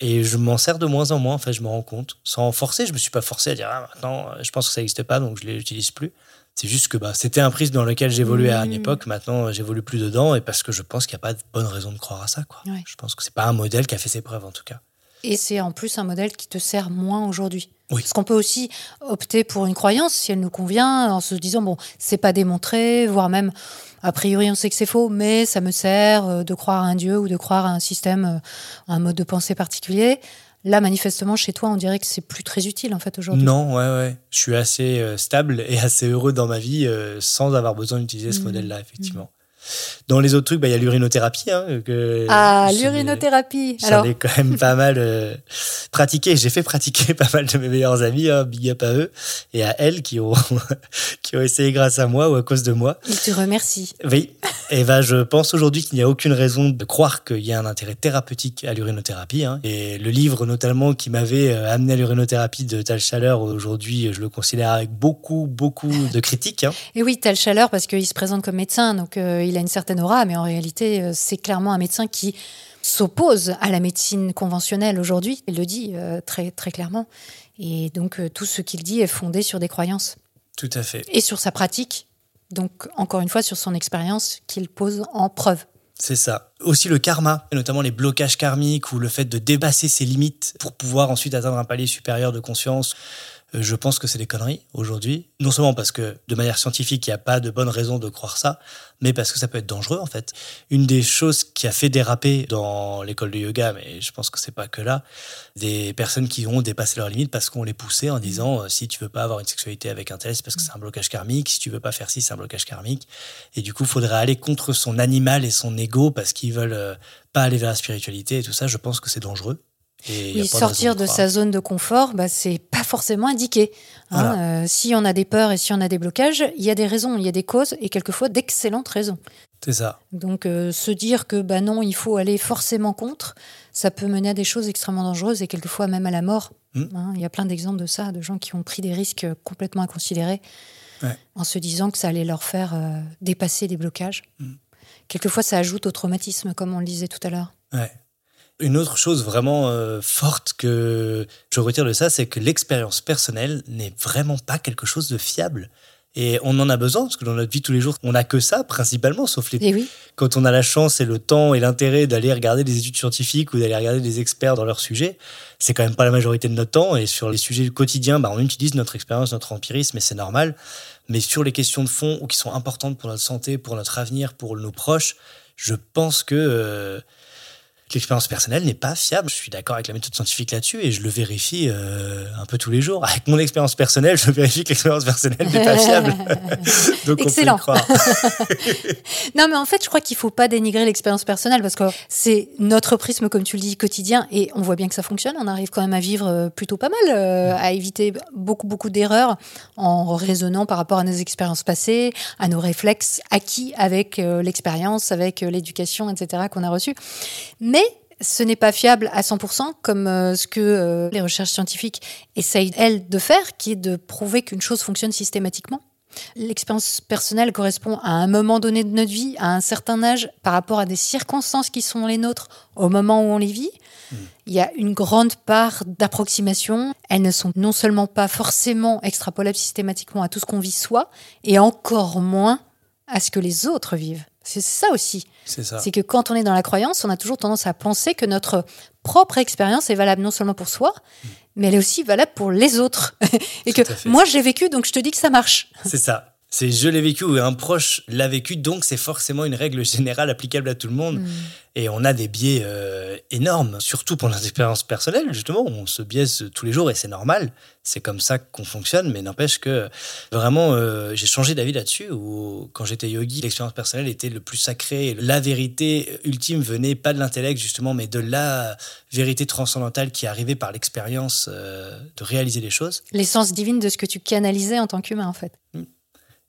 Et je m'en sers de moins en moins, en fait, je me rends compte. Sans forcer, je me suis pas forcé à dire, ah, maintenant, euh, je pense que ça n'existe pas, donc je ne l'utilise plus. C'est juste que bah, c'était un prisme dans lequel j'évoluais à une Mmh. époque. Maintenant, euh, j'évolue plus dedans et parce que je pense qu'il n'y a pas de bonne raison de croire à ça. Quoi. Ouais. Je pense que c'est pas un modèle qui a fait ses preuves, en tout cas. Et c'est en plus un modèle qui te sert moins aujourd'hui. Oui. Parce qu'on peut aussi opter pour une croyance si elle nous convient en se disant bon, c'est pas démontré, voire même a priori on sait que c'est faux, mais ça me sert euh, de croire à un dieu ou de croire à un système, euh, un mode de pensée particulier. Là, manifestement, chez toi, on dirait que c'est plus très utile en fait aujourd'hui. Non, ouais, ouais. Je suis assez euh, stable et (laughs) assez heureux dans ma vie sans avoir besoin d'utiliser ce Mhm. modèle-là, effectivement. Dans les autres trucs, bah, il y a l'urinothérapie. Hein, que Ah, l'urinothérapie. J'en ai quand même pas mal euh, pratiqué. J'ai fait pratiquer (laughs) pas mal de mes meilleurs amis, hein, big up à eux et à elles qui ont, (laughs) qui ont essayé grâce à moi ou à cause de moi. il te remercie. Oui. Et ben, je pense aujourd'hui qu'il n'y a aucune raison de croire qu'il y a un intérêt thérapeutique à l'urinothérapie. hein. Et le livre, notamment, qui m'avait euh, amené à l'urinothérapie de Tal Chaleur, aujourd'hui, je le considère avec beaucoup, beaucoup de (laughs) critiques. hein. Et oui, t'as le chaleur parce qu'il se présente comme médecin, donc euh, il a une certaine aura, mais en réalité, euh, c'est clairement un médecin qui s'oppose à la médecine conventionnelle aujourd'hui. Il le dit euh, très, très clairement. Et donc, euh, tout ce qu'il dit est fondé sur des croyances Tout à fait. et sur sa pratique. Donc, encore une fois, sur son expérience qu'il pose en preuve. C'est ça. Aussi le karma, et notamment les blocages karmiques ou le fait de dépasser ses limites pour pouvoir ensuite atteindre un palier supérieur de conscience. Euh, Je pense que c'est des conneries aujourd'hui. Non seulement parce que de manière scientifique, il n'y a pas de bonne raison de croire ça, mais parce que ça peut être dangereux en fait. Une des choses qui a fait déraper dans l'école de yoga, mais je pense que c'est pas que là, des personnes qui ont dépassé leurs limites parce qu'on les poussait en disant euh, si tu veux pas avoir une sexualité avec un tel, c'est parce que c'est un blocage karmique, si tu veux pas faire ci, c'est un blocage karmique. Et du coup, il faudrait aller contre son animal et son ego parce qu'ils veulent euh, pas aller vers la spiritualité et tout ça. Je pense que c'est dangereux. Et Oui, de sortir de sa zone de confort, bah, c'est pas forcément indiqué. hein. Voilà. Euh, si on a des peurs et si on a des blocages, il y a des raisons, il y a des causes et quelquefois d'excellentes raisons. C'est ça. Donc euh, se dire que bah non, il faut aller forcément contre, ça peut mener à des choses extrêmement dangereuses et quelquefois même à la mort. Mm. Hein, il y a plein d'exemples de ça, de gens qui ont pris des risques complètement inconsidérés Ouais. en se disant que ça allait leur faire euh, dépasser des blocages. Mm. Quelquefois, ça ajoute au traumatisme, comme on le disait tout à l'heure. Ouais. Une autre chose vraiment euh, forte que je retire de ça, c'est que l'expérience personnelle n'est vraiment pas quelque chose de fiable. Et on en a besoin, parce que dans notre vie tous les jours, on n'a que ça, principalement, sauf les... Et oui. quand on a la chance et le temps et l'intérêt d'aller regarder des études scientifiques ou d'aller regarder des experts dans leur sujet, c'est quand même pas la majorité de notre temps. Et sur les sujets quotidiens, bah, on utilise notre expérience, notre empirisme, et c'est normal. Mais sur les questions de fond ou qui sont importantes pour notre santé, pour notre avenir, pour nos proches, je pense que euh, l'expérience personnelle n'est pas fiable. Je suis d'accord avec la méthode scientifique là-dessus et je le vérifie euh, un peu tous les jours. Avec mon expérience personnelle, je vérifie que l'expérience personnelle n'est pas fiable. (laughs) Donc Excellent. on peut le croire. (laughs) Non, mais en fait, je crois qu'il faut pas dénigrer l'expérience personnelle parce que c'est notre prisme, comme tu le dis, quotidien et on voit bien que ça fonctionne. On arrive quand même à vivre euh, plutôt pas mal, euh, à éviter beaucoup, beaucoup d'erreurs en raisonnant par rapport à nos expériences passées, à nos réflexes acquis avec euh, l'expérience, avec l'éducation, etc. qu'on a reçue. Mais ce n'est pas fiable à 100% comme euh, ce que euh, les recherches scientifiques essayent, elles, de faire, qui est de prouver qu'une chose fonctionne systématiquement. L'expérience personnelle correspond à un moment donné de notre vie, à un certain âge, par rapport à des circonstances qui sont les nôtres au moment où on les vit. Il y a une grande part d'approximation. Elles ne sont non seulement pas forcément extrapolables systématiquement à tout ce qu'on vit soi, et encore moins à ce que les autres vivent. C'est ça aussi. C'est ça. C'est que quand on est dans la croyance, on a toujours tendance à penser que notre propre expérience est valable non seulement pour soi, mais elle est aussi valable pour les autres. (laughs) Et Tout que moi, j'ai vécu, donc je te dis que ça marche. C'est ça. C'est je l'ai vécu ou un proche l'a vécu, donc c'est forcément une règle générale applicable à tout le monde. Et on a des biais euh, énormes, surtout pour notre expérience personnelle, justement. On se biaise tous les jours et c'est normal. C'est comme ça qu'on fonctionne, mais n'empêche que vraiment, euh, j'ai changé d'avis là-dessus. Où, quand j'étais yogi, l'expérience personnelle était le plus sacré. La vérité ultime venait pas de l'intellect, justement, mais de la vérité transcendantale qui arrivait par l'expérience euh, de réaliser les choses. L'essence divine de ce que tu canalisais en tant qu'humain, en fait.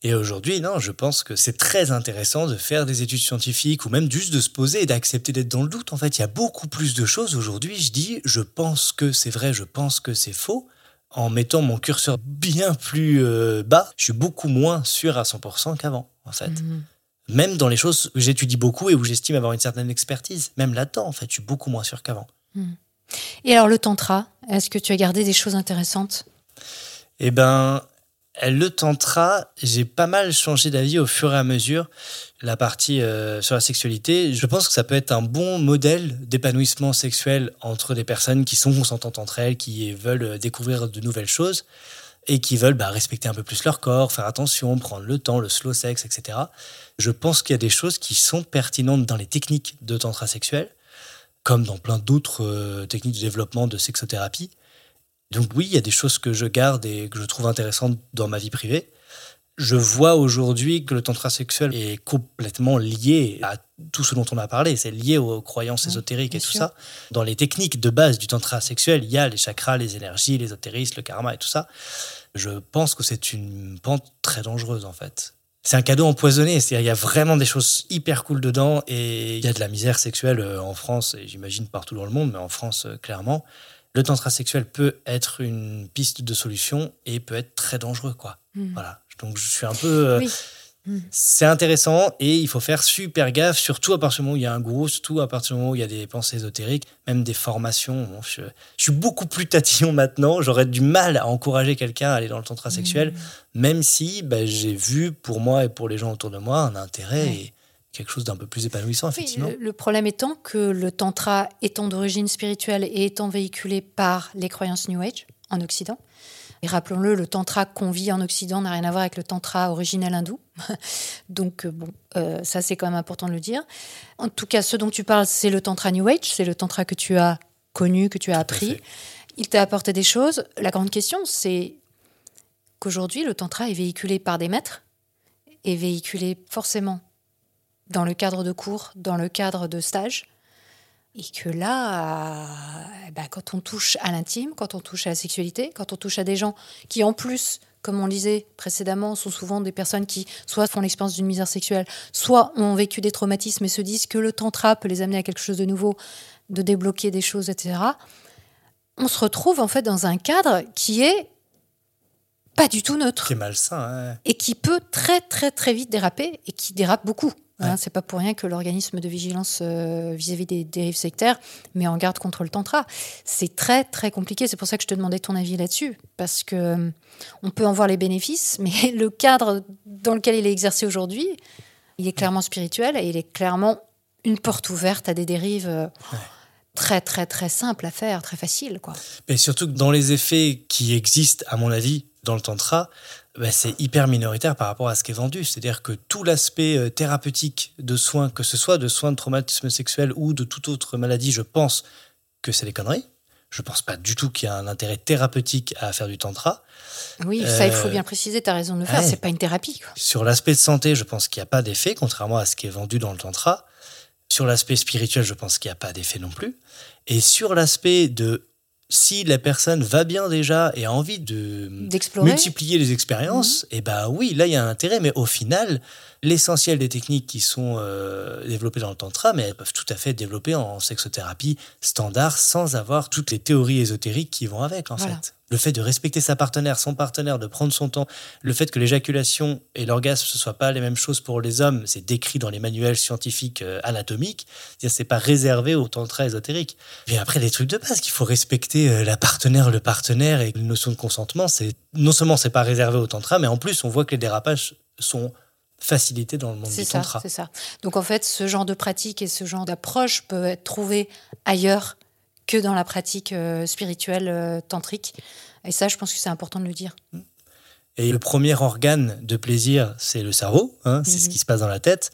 Et aujourd'hui, non, je pense que c'est très intéressant de faire des études scientifiques ou même juste de se poser et d'accepter d'être dans le doute. En fait, il y a beaucoup plus de choses aujourd'hui. Je dis, je pense que c'est vrai, je pense que c'est faux. En mettant mon curseur bien plus euh, bas, je suis beaucoup moins sûr à 100% qu'avant, en fait. Mhm. Même dans les choses que j'étudie beaucoup et où j'estime avoir une certaine expertise, même là-dedans, en fait, je suis beaucoup moins sûr qu'avant. Et alors, le tantra, est-ce que tu as gardé des choses intéressantes? Eh ben, le tantra, j'ai pas mal changé d'avis au fur et à mesure. La partie euh, sur la sexualité, je pense que ça peut être un bon modèle d'épanouissement sexuel entre des personnes qui sont consentantes entre elles, qui veulent euh, découvrir de nouvelles choses et qui veulent bah, respecter un peu plus leur corps, faire attention, prendre le temps, le slow sex, etc. Je pense qu'il y a des choses qui sont pertinentes dans les techniques de tantra sexuel, comme dans plein d'autres euh, techniques de développement de sexothérapie. Donc oui, il y a des choses que je garde et que je trouve intéressantes dans ma vie privée. Je vois aujourd'hui que le tantra sexuel est complètement lié à tout ce dont on a parlé. C'est lié aux croyances Ouais, ésotériques et tout sûr. ça. Dans les techniques de base du tantra sexuel, il y a les chakras, les énergies, l'ésotérisme, le karma et tout ça. Je pense que c'est une pente très dangereuse en fait. C'est un cadeau empoisonné. C'est-à-dire, il y a vraiment des choses hyper cool dedans et il y a de la misère sexuelle euh, en France et j'imagine partout dans le monde, mais en France euh, clairement. Le tantra sexuel peut être une piste de solution et peut être très dangereux, quoi. Mhm. Voilà. Donc je suis un peu. euh, Oui. Mhm. C'est intéressant et il faut faire super gaffe, surtout à partir du moment où il y a un gourou, surtout à partir du moment où il y a des pensées ésotériques, même des formations. Bon, je, je suis beaucoup plus tatillon maintenant. J'aurais du mal à encourager quelqu'un à aller dans le tantra sexuel, même si bah, j'ai vu pour moi et pour les gens autour de moi un intérêt et quelque chose d'un peu plus épanouissant, Oui, effectivement. le, le problème étant que le tantra étant d'origine spirituelle et étant véhiculé par les croyances New Age en Occident, et rappelons-le, le tantra qu'on vit en Occident n'a rien à voir avec le tantra originel hindou. (laughs) Donc, euh, bon, euh, ça c'est quand même important de le dire. En tout cas, ce dont tu parles, c'est le tantra New Age, c'est le tantra que tu as connu, que tu as appris. Il t'a apporté des choses. La grande question, c'est qu'aujourd'hui, le tantra est véhiculé par des maîtres, est véhiculé forcément dans le cadre de cours, dans le cadre de stages. Et que là, euh, bah, quand on touche à l'intime, quand on touche à la sexualité, quand on touche à des gens qui, en plus, comme on le disait précédemment, sont souvent des personnes qui soit font l'expérience d'une misère sexuelle, soit ont vécu des traumatismes et se disent que le tantra peut les amener à quelque chose de nouveau, de débloquer des choses, etc. On se retrouve en fait dans un cadre qui est pas du tout neutre Qui est malsain. et qui peut très très très vite déraper et qui dérape beaucoup. Hein, c'est pas pour rien que l'organisme de vigilance euh, vis-à-vis des dérives sectaires met en garde contre le tantra. C'est très très compliqué. C'est pour ça que je te demandais ton avis là-dessus, parce que euh, on peut en voir les bénéfices, mais (laughs) le cadre dans lequel il est exercé aujourd'hui, il est clairement spirituel et il est clairement une porte ouverte à des dérives. Euh, très très très simples à faire, très faciles quoi. Mais surtout que dans les effets qui existent, à mon avis, dans le tantra, bah, c'est hyper minoritaire par rapport à ce qui est vendu. C'est-à-dire que tout l'aspect euh, thérapeutique de soins, que ce soit de soins de traumatisme sexuel ou de toute autre maladie, je pense que c'est des conneries. Je pense pas du tout qu'il y a un intérêt thérapeutique à faire du tantra. Oui, ça, il faut euh, bien préciser, tu as raison de le faire, c'est pas une thérapie. Sur l'aspect de santé, je pense qu'il n'y a pas d'effet, contrairement à ce qui est vendu dans le tantra. Sur l'aspect spirituel, je pense qu'il n'y a pas d'effet non plus. Et sur l'aspect de si la personne va bien déjà et a envie de multiplier les expériences, mhm. et eh ben oui, là il y a un intérêt, mais au final, l'essentiel des techniques qui sont euh, développées dans le tantra, mais elles peuvent tout à fait être développées en sexothérapie standard sans avoir toutes les théories ésotériques qui vont avec en fait le fait de respecter sa partenaire, son partenaire, de prendre son temps, le fait que l'éjaculation et l'orgasme ce soit pas les mêmes choses pour les hommes, c'est décrit dans les manuels scientifiques euh, anatomiques, c'est-à-dire c'est pas réservé au tantra ésotérique. Mais après les trucs de base qu'il faut respecter euh, la partenaire, le partenaire et une notion de consentement, c'est non seulement c'est pas réservé au tantra, mais en plus on voit que les dérapages sont facilités dans le monde du tantra. C'est ça. Donc en fait, ce genre de pratique et ce genre d'approche peut être trouvé ailleurs que dans la pratique euh, spirituelle euh, tantrique. Et ça, je pense que c'est important de le dire. Et le premier organe de plaisir, c'est le cerveau, hein, c'est ce mhm. qui se passe dans la tête.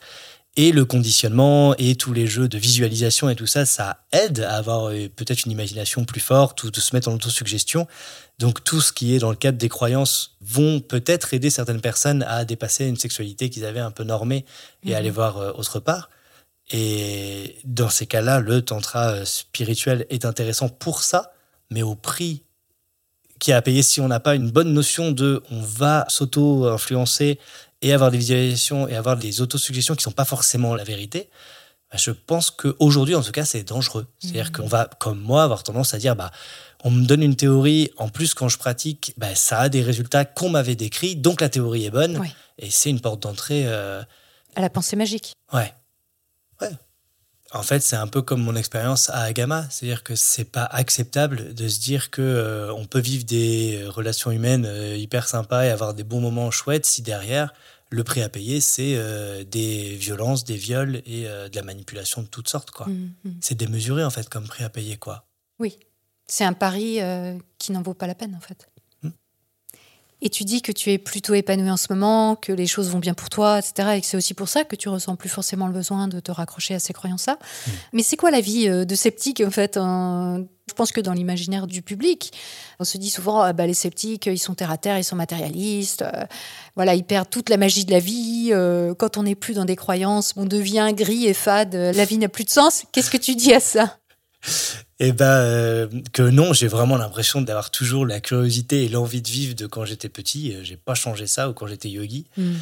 Et le conditionnement et tous les jeux de visualisation et tout ça, ça aide à avoir euh, peut-être une imagination plus forte ou de se mettre en autosuggestion. Donc tout ce qui est dans le cadre des croyances vont peut-être aider certaines personnes à dépasser une sexualité qu'ils avaient un peu normée et aller mhm. voir autre part. Et dans ces cas-là, le tantra euh, spirituel est intéressant pour ça, mais au prix qui a à payer si on n'a pas une bonne notion de on va s'auto-influencer et avoir des visualisations et avoir des autosuggestions qui ne sont pas forcément la vérité. Bah, je pense qu'aujourd'hui, en tout cas, c'est dangereux. C'est-à-dire mmh. qu'on va, comme moi, avoir tendance à dire bah, on me donne une théorie, en plus, quand je pratique, bah, ça a des résultats qu'on m'avait décrits, donc la théorie est bonne. Et c'est une porte d'entrée. Euh, à la pensée magique. Ouais. Ouais. En fait, c'est un peu comme mon expérience à Agama, c'est-à-dire que c'est pas acceptable de se dire que euh, on peut vivre des relations humaines euh, hyper sympas et avoir des bons moments chouettes si derrière le prix à payer c'est euh, des violences, des viols et de la manipulation de toutes sortes quoi. Mmh, mmh. C'est démesuré en fait comme prix à payer quoi. Oui, c'est un pari qui n'en vaut pas la peine en fait. Et tu dis que tu es plutôt épanoui en ce moment, que les choses vont bien pour toi, etc. Et que c'est aussi pour ça que tu ressens plus forcément le besoin de te raccrocher à ces croyances-là. Mm. Mais c'est quoi la vie euh, de sceptique en fait Je pense que dans l'imaginaire du public, on se dit souvent ah, bah, les sceptiques, ils sont terre à terre, ils sont matérialistes. Euh, voilà, ils perdent toute la magie de la vie. Euh, quand on n'est plus dans des croyances, on devient gris et fade. la vie n'a plus de sens. Qu'est-ce que tu dis à ça? Eh ben euh, que non, j'ai vraiment l'impression d'avoir toujours la curiosité et l'envie de vivre de quand j'étais petit. Euh, j'ai pas changé ça ou quand j'étais yogi. Hmm.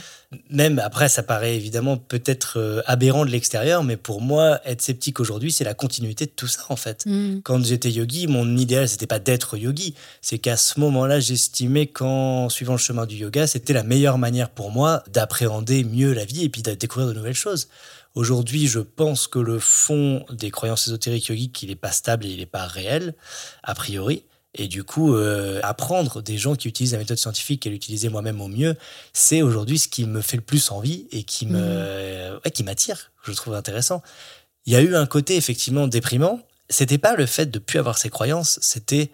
Même après, ça paraît évidemment peut-être euh, aberrant de l'extérieur, mais pour moi, être sceptique aujourd'hui, c'est la continuité de tout ça en fait. Hmm. Quand j'étais yogi, mon idéal c'était pas d'être yogi, c'est qu'à ce moment-là, j'estimais qu'en suivant le chemin du yoga, c'était la meilleure manière pour moi d'appréhender mieux la vie et puis de découvrir de nouvelles choses. Aujourd'hui, je pense que le fond des croyances ésotériques yogiques, il n'est pas stable et il n'est pas réel, a priori. Et du coup, euh, apprendre des gens qui utilisent la méthode scientifique et l'utiliser moi-même au mieux, c'est aujourd'hui ce qui me fait le plus envie et qui me, mmh. qui m'attire. Je trouve intéressant. Il y a eu un côté effectivement déprimant. C'était pas le fait de plus avoir ces croyances, c'était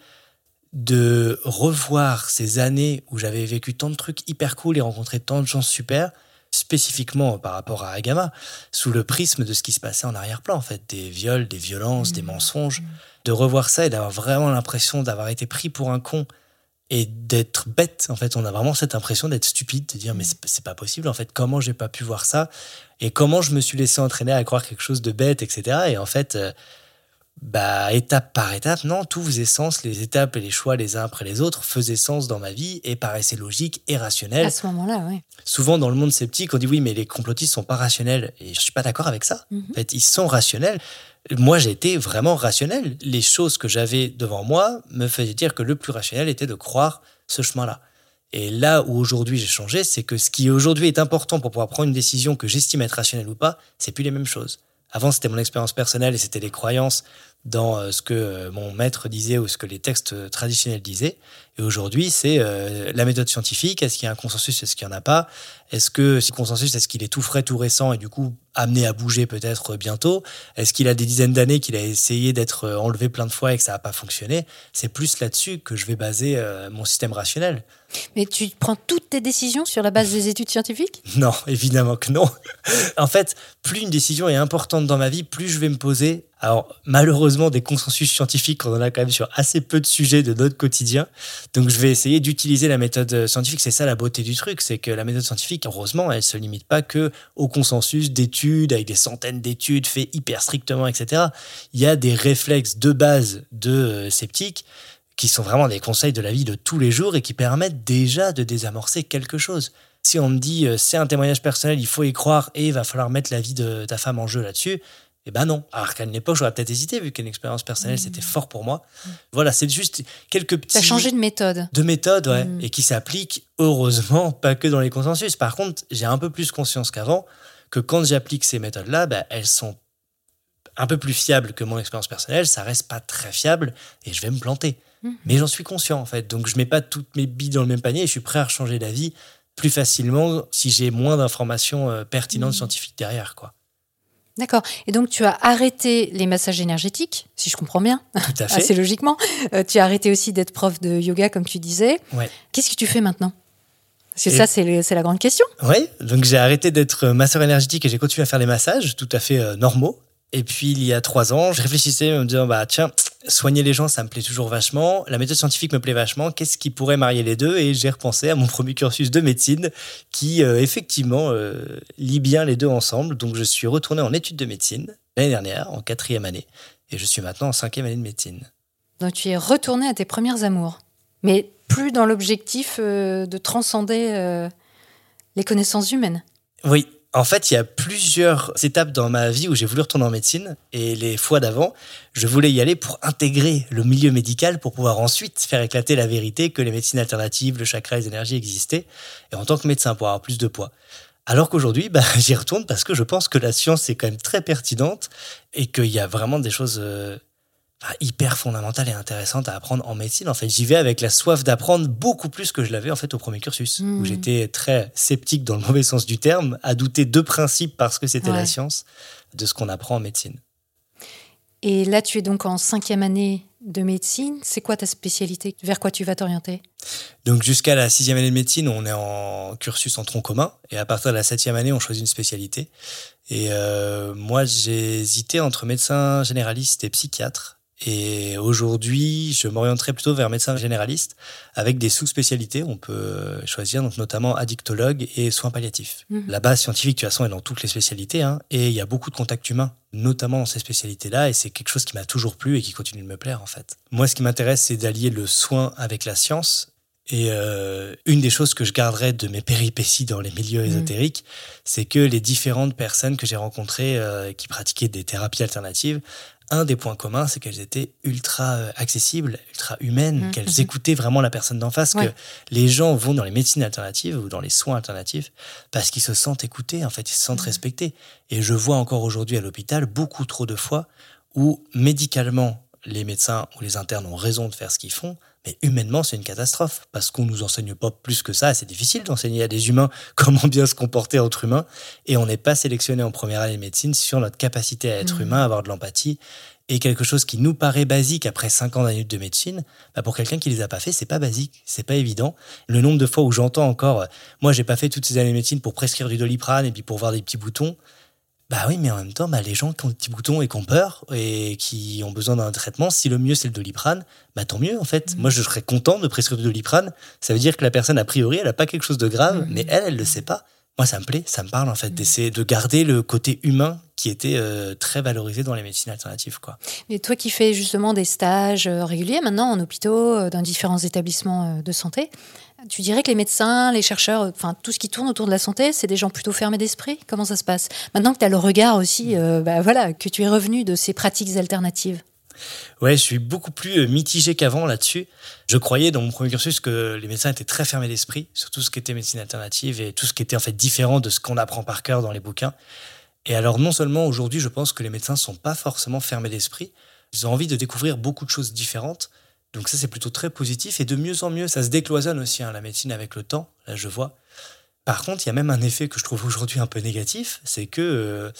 de revoir ces années où j'avais vécu tant de trucs hyper cool et rencontré tant de gens super spécifiquement par rapport à Agama, sous le prisme de ce qui se passait en arrière-plan, en fait, des viols, des violences, des mmh. mensonges, de revoir ça et d'avoir vraiment l'impression d'avoir été pris pour un con et d'être bête. En fait, on a vraiment cette impression d'être stupide, de dire mais mmh. c'est pas possible. En fait, comment j'ai pas pu voir ça et comment je me suis laissé entraîner à croire quelque chose de bête, etc. Et en fait, euh, bah, étape par étape, non, tout faisait sens, les étapes et les choix les uns après les autres faisaient sens dans ma vie et paraissaient logiques et rationnels. À ce moment-là, oui. Souvent, dans le monde sceptique, on dit oui, mais les complotistes sont pas rationnels. Et je suis pas d'accord avec ça. Mhm. En fait, ils sont rationnels. Moi, j'étais vraiment rationnel. Les choses que j'avais devant moi me faisaient dire que le plus rationnel était de croire ce chemin-là. Et là où aujourd'hui j'ai changé, c'est que ce qui aujourd'hui est important pour pouvoir prendre une décision que j'estime être rationnelle ou pas, c'est plus les mêmes choses. Avant, c'était mon expérience personnelle et c'était les croyances dans euh, ce que euh, mon maître disait ou ce que les textes euh, traditionnels disaient. Et aujourd'hui, c'est la méthode scientifique. Est-ce qu'il y a un consensus? Est-ce qu'il n'y en a pas? Est-ce que ce consensus, est-ce qu'il est tout frais, tout récent et du coup amené à bouger peut-être bientôt? Est-ce qu'il a des dizaines d'années qu'il a essayé d'être enlevé plein de fois et que ça n'a pas fonctionné? C'est plus là-dessus que je vais baser mon système rationnel. Mais tu prends toutes tes décisions sur la base des études scientifiques? (laughs) Non, évidemment que non. en fait, plus une décision est importante dans ma vie, plus je vais me poser alors, malheureusement, des consensus scientifiques, on en a quand même sur assez peu de sujets de notre quotidien. Donc, je vais essayer d'utiliser la méthode scientifique. C'est ça la beauté du truc, c'est que la méthode scientifique, heureusement, elle se limite pas que au consensus d'études avec des centaines d'études fait hyper strictement, etc. Il y a des réflexes de base de euh, sceptiques qui sont vraiment des conseils de la vie de tous les jours et qui permettent déjà de désamorcer quelque chose. Si on me dit euh, c'est un témoignage personnel, il faut y croire et il va falloir mettre la vie de ta femme en jeu là-dessus, eh ben non. Alors qu'à une époque, j'aurais peut-être hésité, vu qu'une expérience personnelle, mmh. c'était fort pour moi. Mmh. Voilà, c'est juste quelques petits. as changé de méthode. De méthode, ouais. Mmh. Et qui s'appliquent, heureusement, (laughs) pas que dans les consensus. Par contre, j'ai un peu plus conscience qu'avant que quand j'applique ces méthodes-là, bah, elles sont un peu plus fiables que mon expérience personnelle. Ça reste pas très fiable et je vais me planter. Mais j'en suis conscient, en fait. Donc, je mets pas toutes mes billes dans le même panier et je suis prêt à changer d'avis plus facilement si j'ai moins d'informations euh, pertinentes scientifiques derrière, quoi. D'accord. Et donc, tu as arrêté les massages énergétiques, si je comprends bien. Tout à (laughs) fait. Assez logiquement. Euh, tu as arrêté aussi d'être prof de yoga, comme tu disais. Ouais. Qu'est-ce que tu fais maintenant? Parce que ça, c'est la grande question. Oui. Donc, j'ai arrêté d'être masseur énergétique et j'ai continué à faire les massages tout à fait euh, normaux. Et puis, il y a trois ans, je réfléchissais en me disant, bah, tiens, soigner les gens, ça me plaît toujours vachement. La méthode scientifique me plaît vachement. Qu'est-ce qui pourrait marier les deux? Et j'ai repensé à mon premier cursus de médecine qui, euh, effectivement, euh, lie bien les deux ensemble. Donc, je suis retourné en études de médecine l'année dernière, en quatrième année. Et je suis maintenant en cinquième année de médecine. Donc, tu es retourné à tes premières amours. Mais plus dans l'objectif euh, de transcender les connaissances humaines. Oui, en fait, il y a plusieurs étapes dans ma vie où j'ai voulu retourner en médecine. Et les fois d'avant, je voulais y aller pour intégrer le milieu médical pour pouvoir ensuite faire éclater la vérité que les médecines alternatives, le chakra, les énergies existaient. Et en tant que médecin, pour avoir plus de poids. Alors qu'aujourd'hui, bah, (laughs) j'y retourne parce que je pense que la science est quand même très pertinente et qu'il y a vraiment des choses euh, hyper fondamentale et intéressante à apprendre en médecine. En fait, j'y vais avec la soif d'apprendre beaucoup plus que je l'avais en fait au premier cursus, où hmm. j'étais très sceptique dans le mauvais sens du terme, à douter de principes parce que c'était la science de ce qu'on apprend en médecine. Et là, tu es donc en cinquième année de médecine. C'est quoi ta spécialité? Vers quoi tu vas t'orienter? Donc jusqu'à la sixième année de médecine, on est en cursus en tronc commun. Et à partir de la septième année, on choisit une spécialité. Et euh, moi, j'ai hésité entre médecin généraliste et psychiatre. Et aujourd'hui, je m'orienterai plutôt vers médecin généraliste avec des sous-spécialités. On peut choisir donc notamment addictologue et soins palliatifs. Mhm. La base scientifique, de toute façon, est dans toutes les spécialités. Hein, et il y a beaucoup de contacts humains, notamment dans ces spécialités-là. Et c'est quelque chose qui m'a toujours plu et qui continue de me plaire, en fait. Moi, ce qui m'intéresse, c'est d'allier le soin avec la science. Et euh, une des choses que je garderai de mes péripéties dans les milieux mhm. ésotériques, c'est que les différentes personnes que j'ai rencontrées euh, qui pratiquaient des thérapies alternatives un des points communs, c'est qu'elles étaient ultra euh, accessibles, ultra humaines, mmh, qu'elles mmh. écoutaient vraiment la personne d'en face, que les gens vont dans les médecines alternatives ou dans les soins alternatifs parce qu'ils se sentent écoutés, en fait, ils se sentent mmh. respectés. Et je vois encore aujourd'hui à l'hôpital beaucoup trop de fois où médicalement, les médecins ou les internes ont raison de faire ce qu'ils font, mais humainement, c'est une catastrophe parce qu'on nous enseigne pas plus que ça. C'est difficile d'enseigner à des humains (laughs) comment bien se comporter entre humains. Et on n'est pas sélectionné en première année de médecine sur notre capacité à être mmh. humain, à avoir de l'empathie. Et quelque chose qui nous paraît basique après 5 ans d'années de médecine, bah pour quelqu'un qui les a pas fait, c'est pas basique, c'est pas évident. Le nombre de fois où j'entends encore, moi j'ai pas fait toutes ces années de médecine pour prescrire du doliprane et puis pour voir des petits boutons, bah oui, mais en même temps, bah, les gens qui ont des petits boutons et qui ont peur et qui ont besoin d'un traitement, si le mieux c'est le doliprane, bah tant mieux en fait. Mmh. Moi je serais content de prescrire du doliprane. Ça veut dire que la personne, a priori, elle n'a pas quelque chose de grave, mmh. mais elle, elle ne le sait pas. Moi ça me plaît, ça me parle en fait, mmh. d'essayer de garder le côté humain qui était euh, très valorisé dans les médecines alternatives. Quoi. Mais toi qui fais justement des stages euh, réguliers maintenant en hôpitaux, euh, dans différents établissements de santé, tu dirais que les médecins, les chercheurs, enfin tout ce qui tourne autour de la santé, c'est des gens plutôt fermés d'esprit? Comment ça se passe? Maintenant que tu as le regard aussi, euh, bah, voilà, que tu es revenu de ces pratiques alternatives. Ouais, je suis beaucoup plus euh, mitigé qu'avant là-dessus. Je croyais dans mon premier cursus que les médecins étaient très fermés d'esprit sur tout ce qui était médecine alternative et tout ce qui était en fait différent de ce qu'on apprend par cœur dans les bouquins. Et alors non seulement aujourd'hui, je pense que les médecins sont pas forcément fermés d'esprit, ils ont envie de découvrir beaucoup de choses différentes. Donc ça, c'est plutôt très positif. Et de mieux en mieux, ça se décloisonne aussi, hein, la médecine avec le temps. Là, je vois. Par contre, il y a même un effet que je trouve aujourd'hui un peu négatif, c'est que, euh,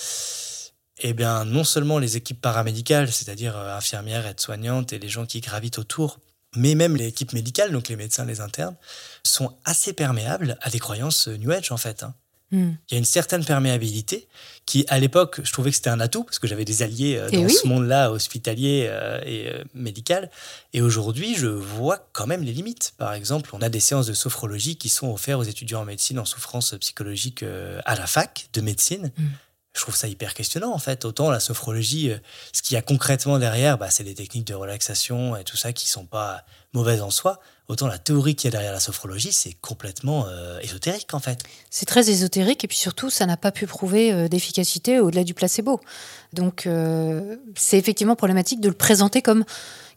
eh bien, non seulement les équipes paramédicales, c'est-à-dire euh, infirmières, aides-soignantes et les gens qui gravitent autour, mais même les équipes médicales, donc les médecins, les internes, sont assez perméables à des croyances euh, New Age, en fait. Hein. Hmm. Il y a une certaine perméabilité qui, à l'époque, je trouvais que c'était un atout parce que j'avais des alliés euh, dans ce monde-là, hospitalier euh, et euh, médical. Et aujourd'hui, je vois quand même les limites. Par exemple, on a des séances de sophrologie qui sont offertes aux étudiants en médecine en souffrance psychologique à la fac de médecine. Hmm. Je trouve ça hyper questionnant en fait. Autant la sophrologie, ce qu'il y a concrètement derrière, bah, c'est des techniques de relaxation et tout ça qui sont pas mauvaises en soi. Autant la théorie qui est derrière la sophrologie, c'est complètement euh, ésotérique en fait. C'est très ésotérique et puis surtout, ça n'a pas pu prouver euh, d'efficacité au-delà du placebo. Donc euh, c'est effectivement problématique de le présenter comme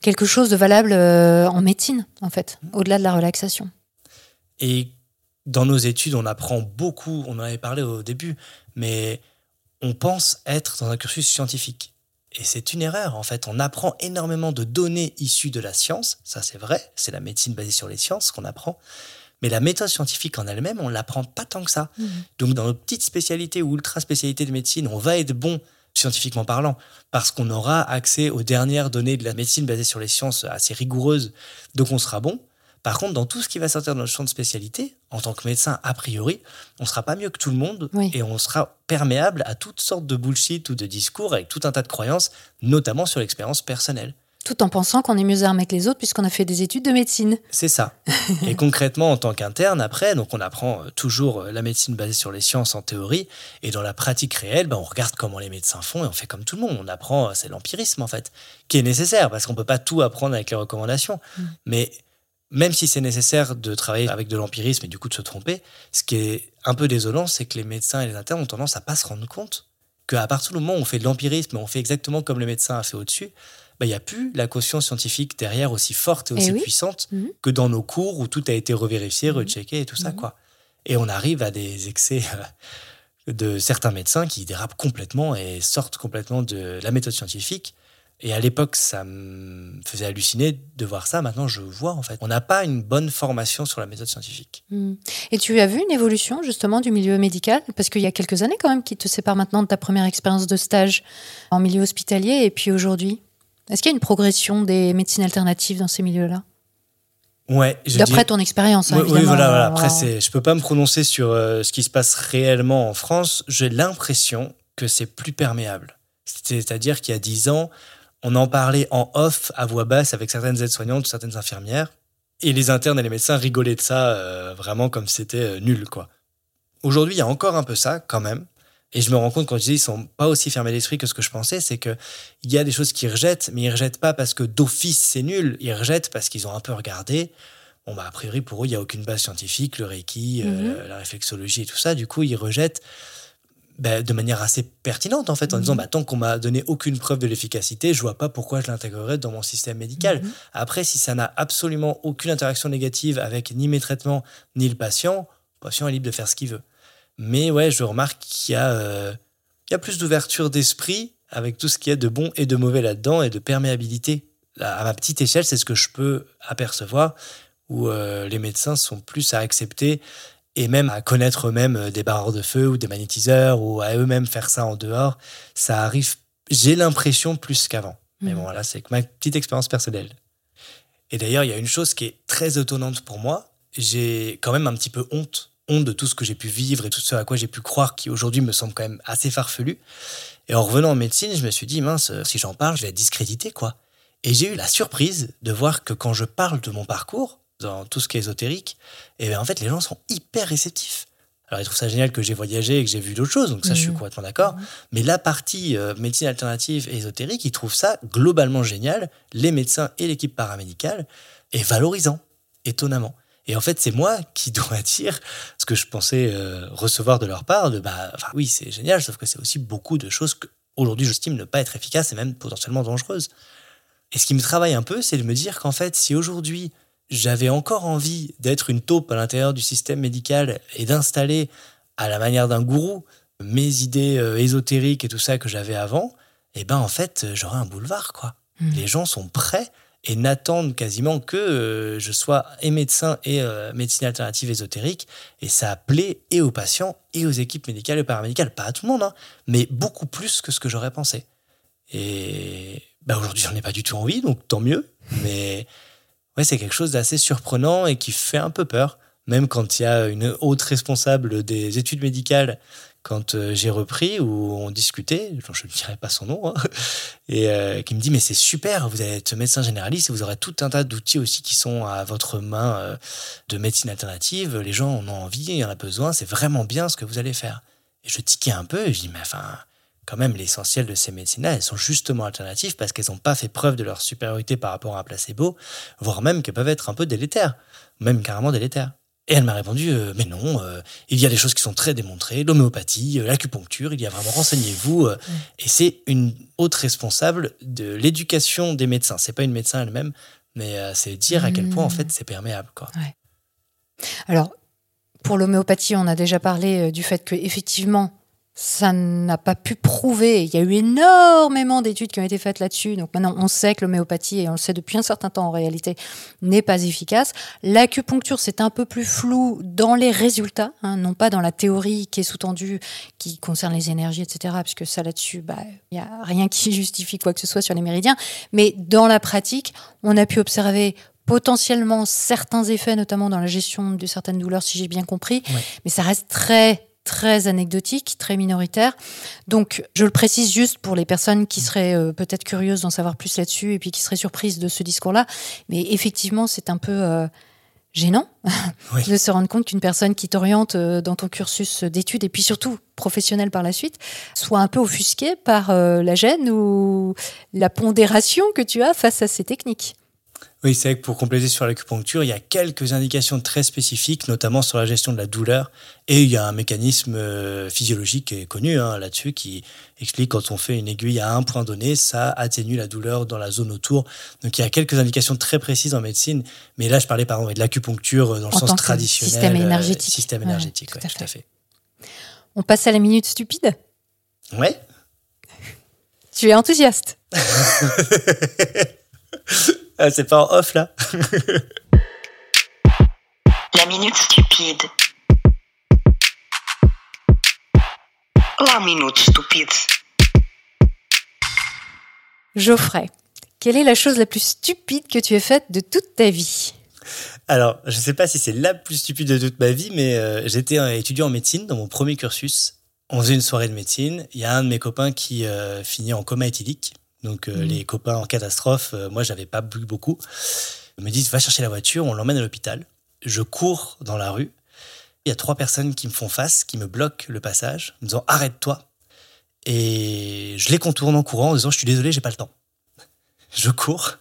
quelque chose de valable en médecine en fait, mmh. au-delà de la relaxation. Et dans nos études, on apprend beaucoup, on en avait parlé au début, mais on pense être dans un cursus scientifique. Et c'est une erreur, en fait. On apprend énormément de données issues de la science, ça c'est vrai, c'est la médecine basée sur les sciences qu'on apprend. Mais la méthode scientifique en elle-même, on ne l'apprend pas tant que ça. Mmh. Donc dans nos petites spécialités ou ultra spécialités de médecine, on va être bon scientifiquement parlant, parce qu'on aura accès aux dernières données de la médecine basée sur les sciences assez rigoureuses, donc on sera bon. Par contre, dans tout ce qui va sortir de notre champ de spécialité, en tant que médecin, a priori, on sera pas mieux que tout le monde et on sera perméable à toutes sortes de bullshit ou de discours avec tout un tas de croyances, notamment sur l'expérience personnelle. Tout en pensant qu'on est mieux armé que les autres puisqu'on a fait des études de médecine. C'est ça. (laughs) et concrètement, en tant qu'interne, après, donc on apprend euh, toujours euh, la médecine basée sur les sciences en théorie et dans la pratique réelle, ben, on regarde comment les médecins font et on fait comme tout le monde. On apprend, euh, c'est l'empirisme en fait, qui est nécessaire parce qu'on peut pas tout apprendre avec les recommandations. Mm. Mais même si c'est nécessaire de travailler avec de l'empirisme et du coup de se tromper, ce qui est un peu désolant, c'est que les médecins et les internes ont tendance à pas se rendre compte qu'à partir du moment où on fait de l'empirisme, on fait exactement comme le médecin a fait au-dessus, bah, il n'y a plus la caution scientifique derrière aussi forte et aussi eh puissante mhm. que dans nos cours où tout a été revérifié, mhm. rechecké et tout ça. Mhm. quoi. Et on arrive à des excès euh, de certains médecins qui dérapent complètement et sortent complètement de la méthode scientifique et à l'époque, ça me faisait halluciner de voir ça. Maintenant, je vois, en fait. On n'a pas une bonne formation sur la méthode scientifique. Hmm. Et tu as vu une évolution, justement, du milieu médical? Parce qu'il y a quelques années, quand même, qui te séparent maintenant de ta première expérience de stage en milieu hospitalier et puis aujourd'hui. Est-ce qu'il y a une progression des médecines alternatives dans ces milieux-là? Ouais, D'après ton expérience, hein, oui, voilà, voilà. Après, c'est, je peux pas me prononcer sur euh, ce qui se passe réellement en France. J'ai l'impression que c'est plus perméable. C'est-à-dire qu'il y a dix ans, on en parlait en off, à voix basse, avec certaines aides-soignantes, certaines infirmières. Et les internes et les médecins rigolaient de ça, euh, vraiment comme si c'était euh, nul, quoi. Aujourd'hui, il y a encore un peu ça, quand même. Et je me rends compte quand je dis ils sont pas aussi fermés d'esprit que ce que je pensais, c'est que il y a des choses qu'ils rejettent, mais ils rejettent pas parce que d'office c'est nul. Ils rejettent parce qu'ils ont un peu regardé. Bon bah a priori pour eux il y a aucune base scientifique, le reiki, euh, mhm. la réflexologie et tout ça. Du coup ils rejettent bah, de manière assez pertinente en fait, en disant mhm. bah, tant qu'on m'a donné aucune preuve de l'efficacité, je vois pas pourquoi je l'intégrerais dans mon système médical. Mhm. Après, si ça n'a absolument aucune interaction négative avec ni mes traitements ni le patient, le patient est libre de faire ce qu'il veut. Mais ouais, je remarque qu'il y a, euh, y a plus d'ouverture d'esprit avec tout ce qu'il y a de bon et de mauvais là-dedans et de perméabilité. À ma petite échelle, c'est ce que je peux apercevoir, où euh, les médecins sont plus à accepter et même à connaître eux-mêmes euh, des barreurs de feu ou des magnétiseurs ou à eux-mêmes faire ça en dehors, ça arrive, j'ai l'impression, plus qu'avant. Mais mmh. bon, là, c'est ma petite expérience personnelle. Et d'ailleurs, il y a une chose qui est très étonnante pour moi. J'ai quand même un petit peu honte, honte de tout ce que j'ai pu vivre et tout ce à quoi j'ai pu croire qui aujourd'hui me semble quand même assez farfelu. Et en revenant en médecine, je me suis dit, mince, si j'en parle, je vais être discrédité, quoi. Et j'ai eu la surprise de voir que quand je parle de mon parcours, dans tout ce qui est ésotérique, et bien en fait, les gens sont hyper réceptifs. Alors, ils trouvent ça génial que j'ai voyagé et que j'ai vu d'autres choses, donc ça, je suis mhm. complètement d'accord. Mhm. Mais la partie euh, médecine alternative et ésotérique, ils trouvent ça globalement génial, les médecins et l'équipe paramédicale, et valorisant, étonnamment. Et en fait, c'est moi qui dois (laughs) dire ce que je pensais euh, recevoir de leur part, de bah, enfin, oui, c'est génial, sauf que c'est aussi beaucoup de choses que aujourd'hui j'estime ne pas être efficaces et même potentiellement dangereuses. Et ce qui me travaille un peu, c'est de me dire qu'en fait, si aujourd'hui j'avais encore envie d'être une taupe à l'intérieur du système médical et d'installer à la manière d'un gourou mes idées euh, ésotériques et tout ça que j'avais avant, eh ben en fait, j'aurais un boulevard quoi. Hmm. Les gens sont prêts et n'attendent quasiment que euh, je sois et médecin et euh, médecine alternative ésotérique. Et ça plaît et aux patients et aux équipes médicales et paramédicales. Pas à tout le monde, hein, mais beaucoup plus que ce que j'aurais pensé. Et bah, aujourd'hui, j'en ai pas du tout envie, donc tant mieux. Mais ouais, c'est quelque chose d'assez surprenant et qui fait un peu peur. Même quand il y a une haute responsable des études médicales quand euh, j'ai repris, où on discutait, je ne dirai pas son nom, hein, (laughs) et euh, qui me dit, mais c'est super, vous être médecin généraliste et vous aurez tout un tas d'outils aussi qui sont à votre main euh, de médecine alternative, les gens en ont envie, il y en a besoin, c'est vraiment bien ce que vous allez faire. Et je tiquais un peu, et je dis, mais enfin, quand même, l'essentiel de ces médecines-là, elles sont justement alternatives parce qu'elles n'ont pas fait preuve de leur supériorité par rapport à un placebo, voire même qu'elles peuvent être un peu délétères, même carrément délétères. Et elle m'a répondu, euh, mais non, euh, il y a des choses qui sont très démontrées, l'homéopathie, euh, l'acupuncture, il y a vraiment, renseignez-vous. Et c'est une haute responsable de l'éducation des médecins. C'est pas une médecin elle-même, mais c'est dire à quel point, en fait, c'est perméable. Quoi. Alors, pour l'homéopathie, on a déjà parlé du fait que effectivement, ça n'a pas pu prouver. Il y a eu énormément d'études qui ont été faites là-dessus. Donc maintenant, on sait que l'homéopathie, et on le sait depuis un certain temps en réalité, n'est pas efficace. L'acupuncture, c'est un peu plus flou dans les résultats, hein, non pas dans la théorie qui est sous-tendue, qui concerne les énergies, etc. Puisque ça là-dessus, bah, il n'y a rien qui (laughs) justifie quoi que ce soit sur les méridiens. Mais dans la pratique, on a pu observer potentiellement certains effets, notamment dans la gestion de certaines douleurs, si j'ai bien compris. Mais ça reste très très anecdotique, très minoritaire. Donc, je le précise juste pour les personnes qui seraient euh, peut-être curieuses d'en savoir plus là-dessus et puis qui seraient surprises de ce discours-là. Mais effectivement, c'est un peu euh, gênant (laughs) de se rendre compte qu'une personne qui t'oriente euh, dans ton cursus d'études et puis surtout professionnel par la suite soit un peu offusquée par la gêne ou la pondération que tu as face à ces techniques. Oui, c'est vrai que pour compléter sur l'acupuncture, il y a quelques indications très spécifiques, notamment sur la gestion de la douleur. Et il y a un mécanisme euh, physiologique qui est connu hein, là-dessus qui explique quand on fait une aiguille à un point donné, ça atténue la douleur dans la zone autour. Donc il y a quelques indications très précises en médecine. Mais là, je parlais par exemple de l'acupuncture dans le sens traditionnel. Système énergétique. système énergétique, tout, à fait. On passe à la minute stupide Ouais. Tu es enthousiaste (laughs) Ah, c'est pas en off là (laughs) La minute stupide. La minute stupide. Geoffrey, quelle est la chose la plus stupide que tu aies faite de toute ta vie? Alors, je ne sais pas si c'est la plus stupide de toute ma vie, mais euh, j'étais étudiant en médecine dans mon premier cursus. On faisait une soirée de médecine. Il y a un de mes copains qui euh, finit en coma éthylique. Donc euh, mm. les copains en catastrophe, euh, moi j'avais pas bu beaucoup, me disent va chercher la voiture, on l'emmène à l'hôpital. Je cours dans la rue. Il y a trois personnes qui me font face, qui me bloquent le passage, en me disant arrête-toi. Et je les contourne en courant en disant je suis désolé, j'ai pas le temps. (laughs) Je cours.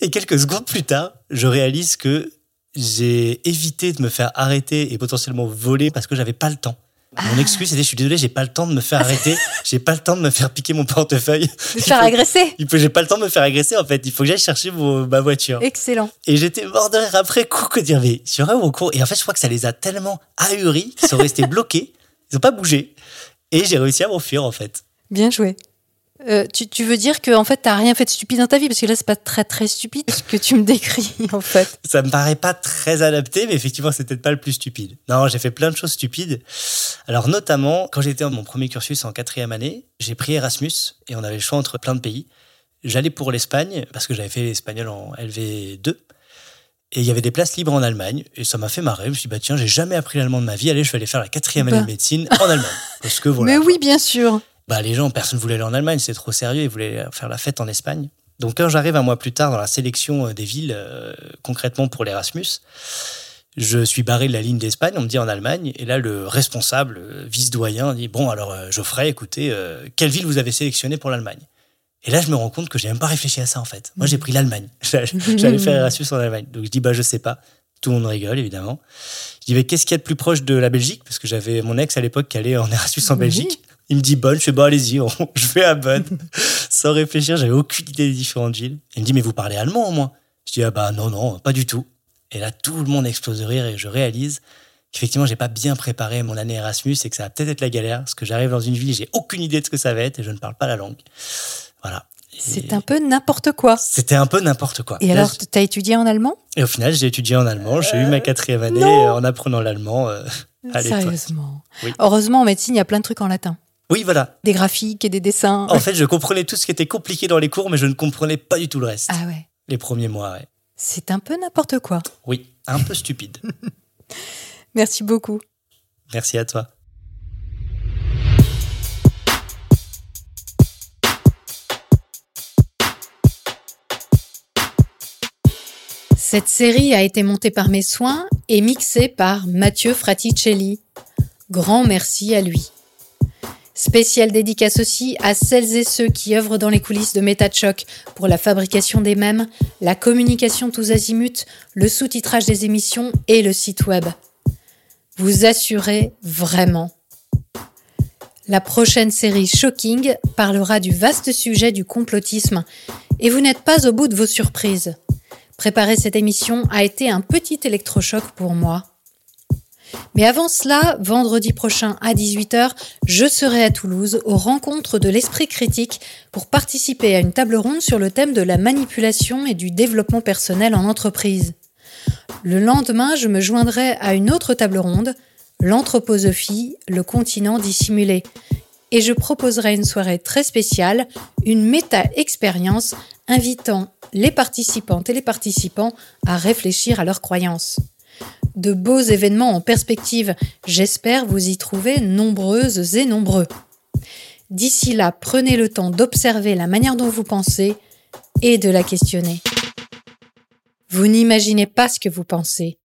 Et quelques secondes plus tard, je réalise que j'ai évité de me faire arrêter et potentiellement voler parce que j'avais pas le temps. Mon excuse c'était je suis désolé, j'ai pas le temps de me faire arrêter, (laughs) j'ai pas le temps de me faire piquer mon portefeuille. De faire agresser. Il j'ai pas le temps de me faire agresser en fait, il faut que j'aille chercher ma voiture. Excellent. Et j'étais mort de rire après coup que dire mais sur un cours et en fait je crois que ça les a tellement ahuris qu'ils sont restés (laughs) bloqués, ils ont pas bougé et j'ai réussi à m'enfuir en fait. Bien joué. Euh, tu, veux dire que en fait t'as rien fait de stupide dans ta vie? Parce que là c'est pas très très stupide ce que tu me décris (laughs) en fait. Ça me paraît pas très adapté mais effectivement c'est peut-être pas le plus stupide. Non j'ai fait plein de choses stupides. Alors notamment quand j'étais en mon premier cursus en quatrième année j'ai pris Erasmus et on avait le choix entre plein de pays. J'allais pour l'Espagne parce que j'avais fait l'espagnol en LV2 et il y avait des places libres en Allemagne et ça m'a fait marrer. Je me suis dit bah tiens j'ai jamais appris l'allemand de ma vie allez je vais aller faire la quatrième année de médecine en Allemagne parce que (laughs) voilà. Mais oui bien sûr bah, les gens, personne ne voulait aller en Allemagne, c'est trop sérieux, ils voulaient faire la fête en Espagne. Donc quand j'arrive un mois plus tard dans la sélection euh, des villes, euh, concrètement pour l'Erasmus, je suis barré de la ligne d'Espagne, on me dit en Allemagne, et là le responsable, euh, vice-doyen, dit, bon alors Geoffrey, écoutez, quelle ville vous avez sélectionné pour l'Allemagne? Et là, je me rends compte que j'ai même pas réfléchi à ça, en fait. Moi, j'ai pris l'Allemagne. (laughs) J'allais faire Erasmus en Allemagne. Donc, je dis, bah, je sais pas. Tout le monde rigole, évidemment. Je dis, mais qu'est-ce qu'il y a de plus proche de la Belgique? Parce que j'avais mon ex à l'époque qui allait en Erasmus en Belgique. Il me dit bonne, je fais bah allez-y, (laughs) je fais à bonne. (laughs) Sans réfléchir, j'avais aucune idée des différentes villes. Il me dit mais vous parlez allemand au moins Je dis ah bah non, non, pas du tout. Et là, tout le monde explose de rire et je réalise qu'effectivement, j'ai pas bien préparé mon année Erasmus et que ça va peut-être être la galère parce que j'arrive dans une ville, j'ai aucune idée de ce que ça va être et je ne parle pas la langue. Voilà. C'est un peu n'importe quoi. C'était un peu n'importe quoi. Et alors, tu as étudié en allemand? Et au final, j'ai étudié en allemand. J'ai eu ma quatrième année en apprenant l'allemand. Euh, (laughs) Sérieusement. Heureusement, en médecine, il y a plein de trucs en latin. Oui, voilà. Des graphiques et des dessins. En fait, je comprenais tout ce qui était compliqué dans les cours, mais je ne comprenais pas du tout le reste. Ah ouais. Les premiers mois, ouais. C'est un peu n'importe quoi. Oui, un peu stupide. (laughs) Merci beaucoup. Merci à toi. Cette série a été montée par mes soins et mixée par Mathieu Fraticelli. Grand merci à lui. Spéciale dédicace aussi à celles et ceux qui œuvrent dans les coulisses de MetaChoc pour la fabrication des mèmes, la communication tous azimuts, le sous-titrage des émissions et le site web. Vous assurez vraiment. La prochaine série Shocking parlera du vaste sujet du complotisme et vous n'êtes pas au bout de vos surprises. Préparer cette émission a été un petit électrochoc pour moi. Mais avant cela, vendredi prochain à 18h, je serai à Toulouse aux rencontres de l'esprit critique pour participer à une table ronde sur le thème de la manipulation et du développement personnel en entreprise. Le lendemain, je me joindrai à une autre table ronde, l'anthroposophie, le continent dissimulé. Et je proposerai une soirée très spéciale, une méta-expérience invitant les participantes et les participants à réfléchir à leurs croyances. De beaux événements en perspective, j'espère vous y trouver nombreuses et nombreux. D'ici là, prenez le temps d'observer la manière dont vous pensez et de la questionner. Vous n'imaginez pas ce que vous pensez.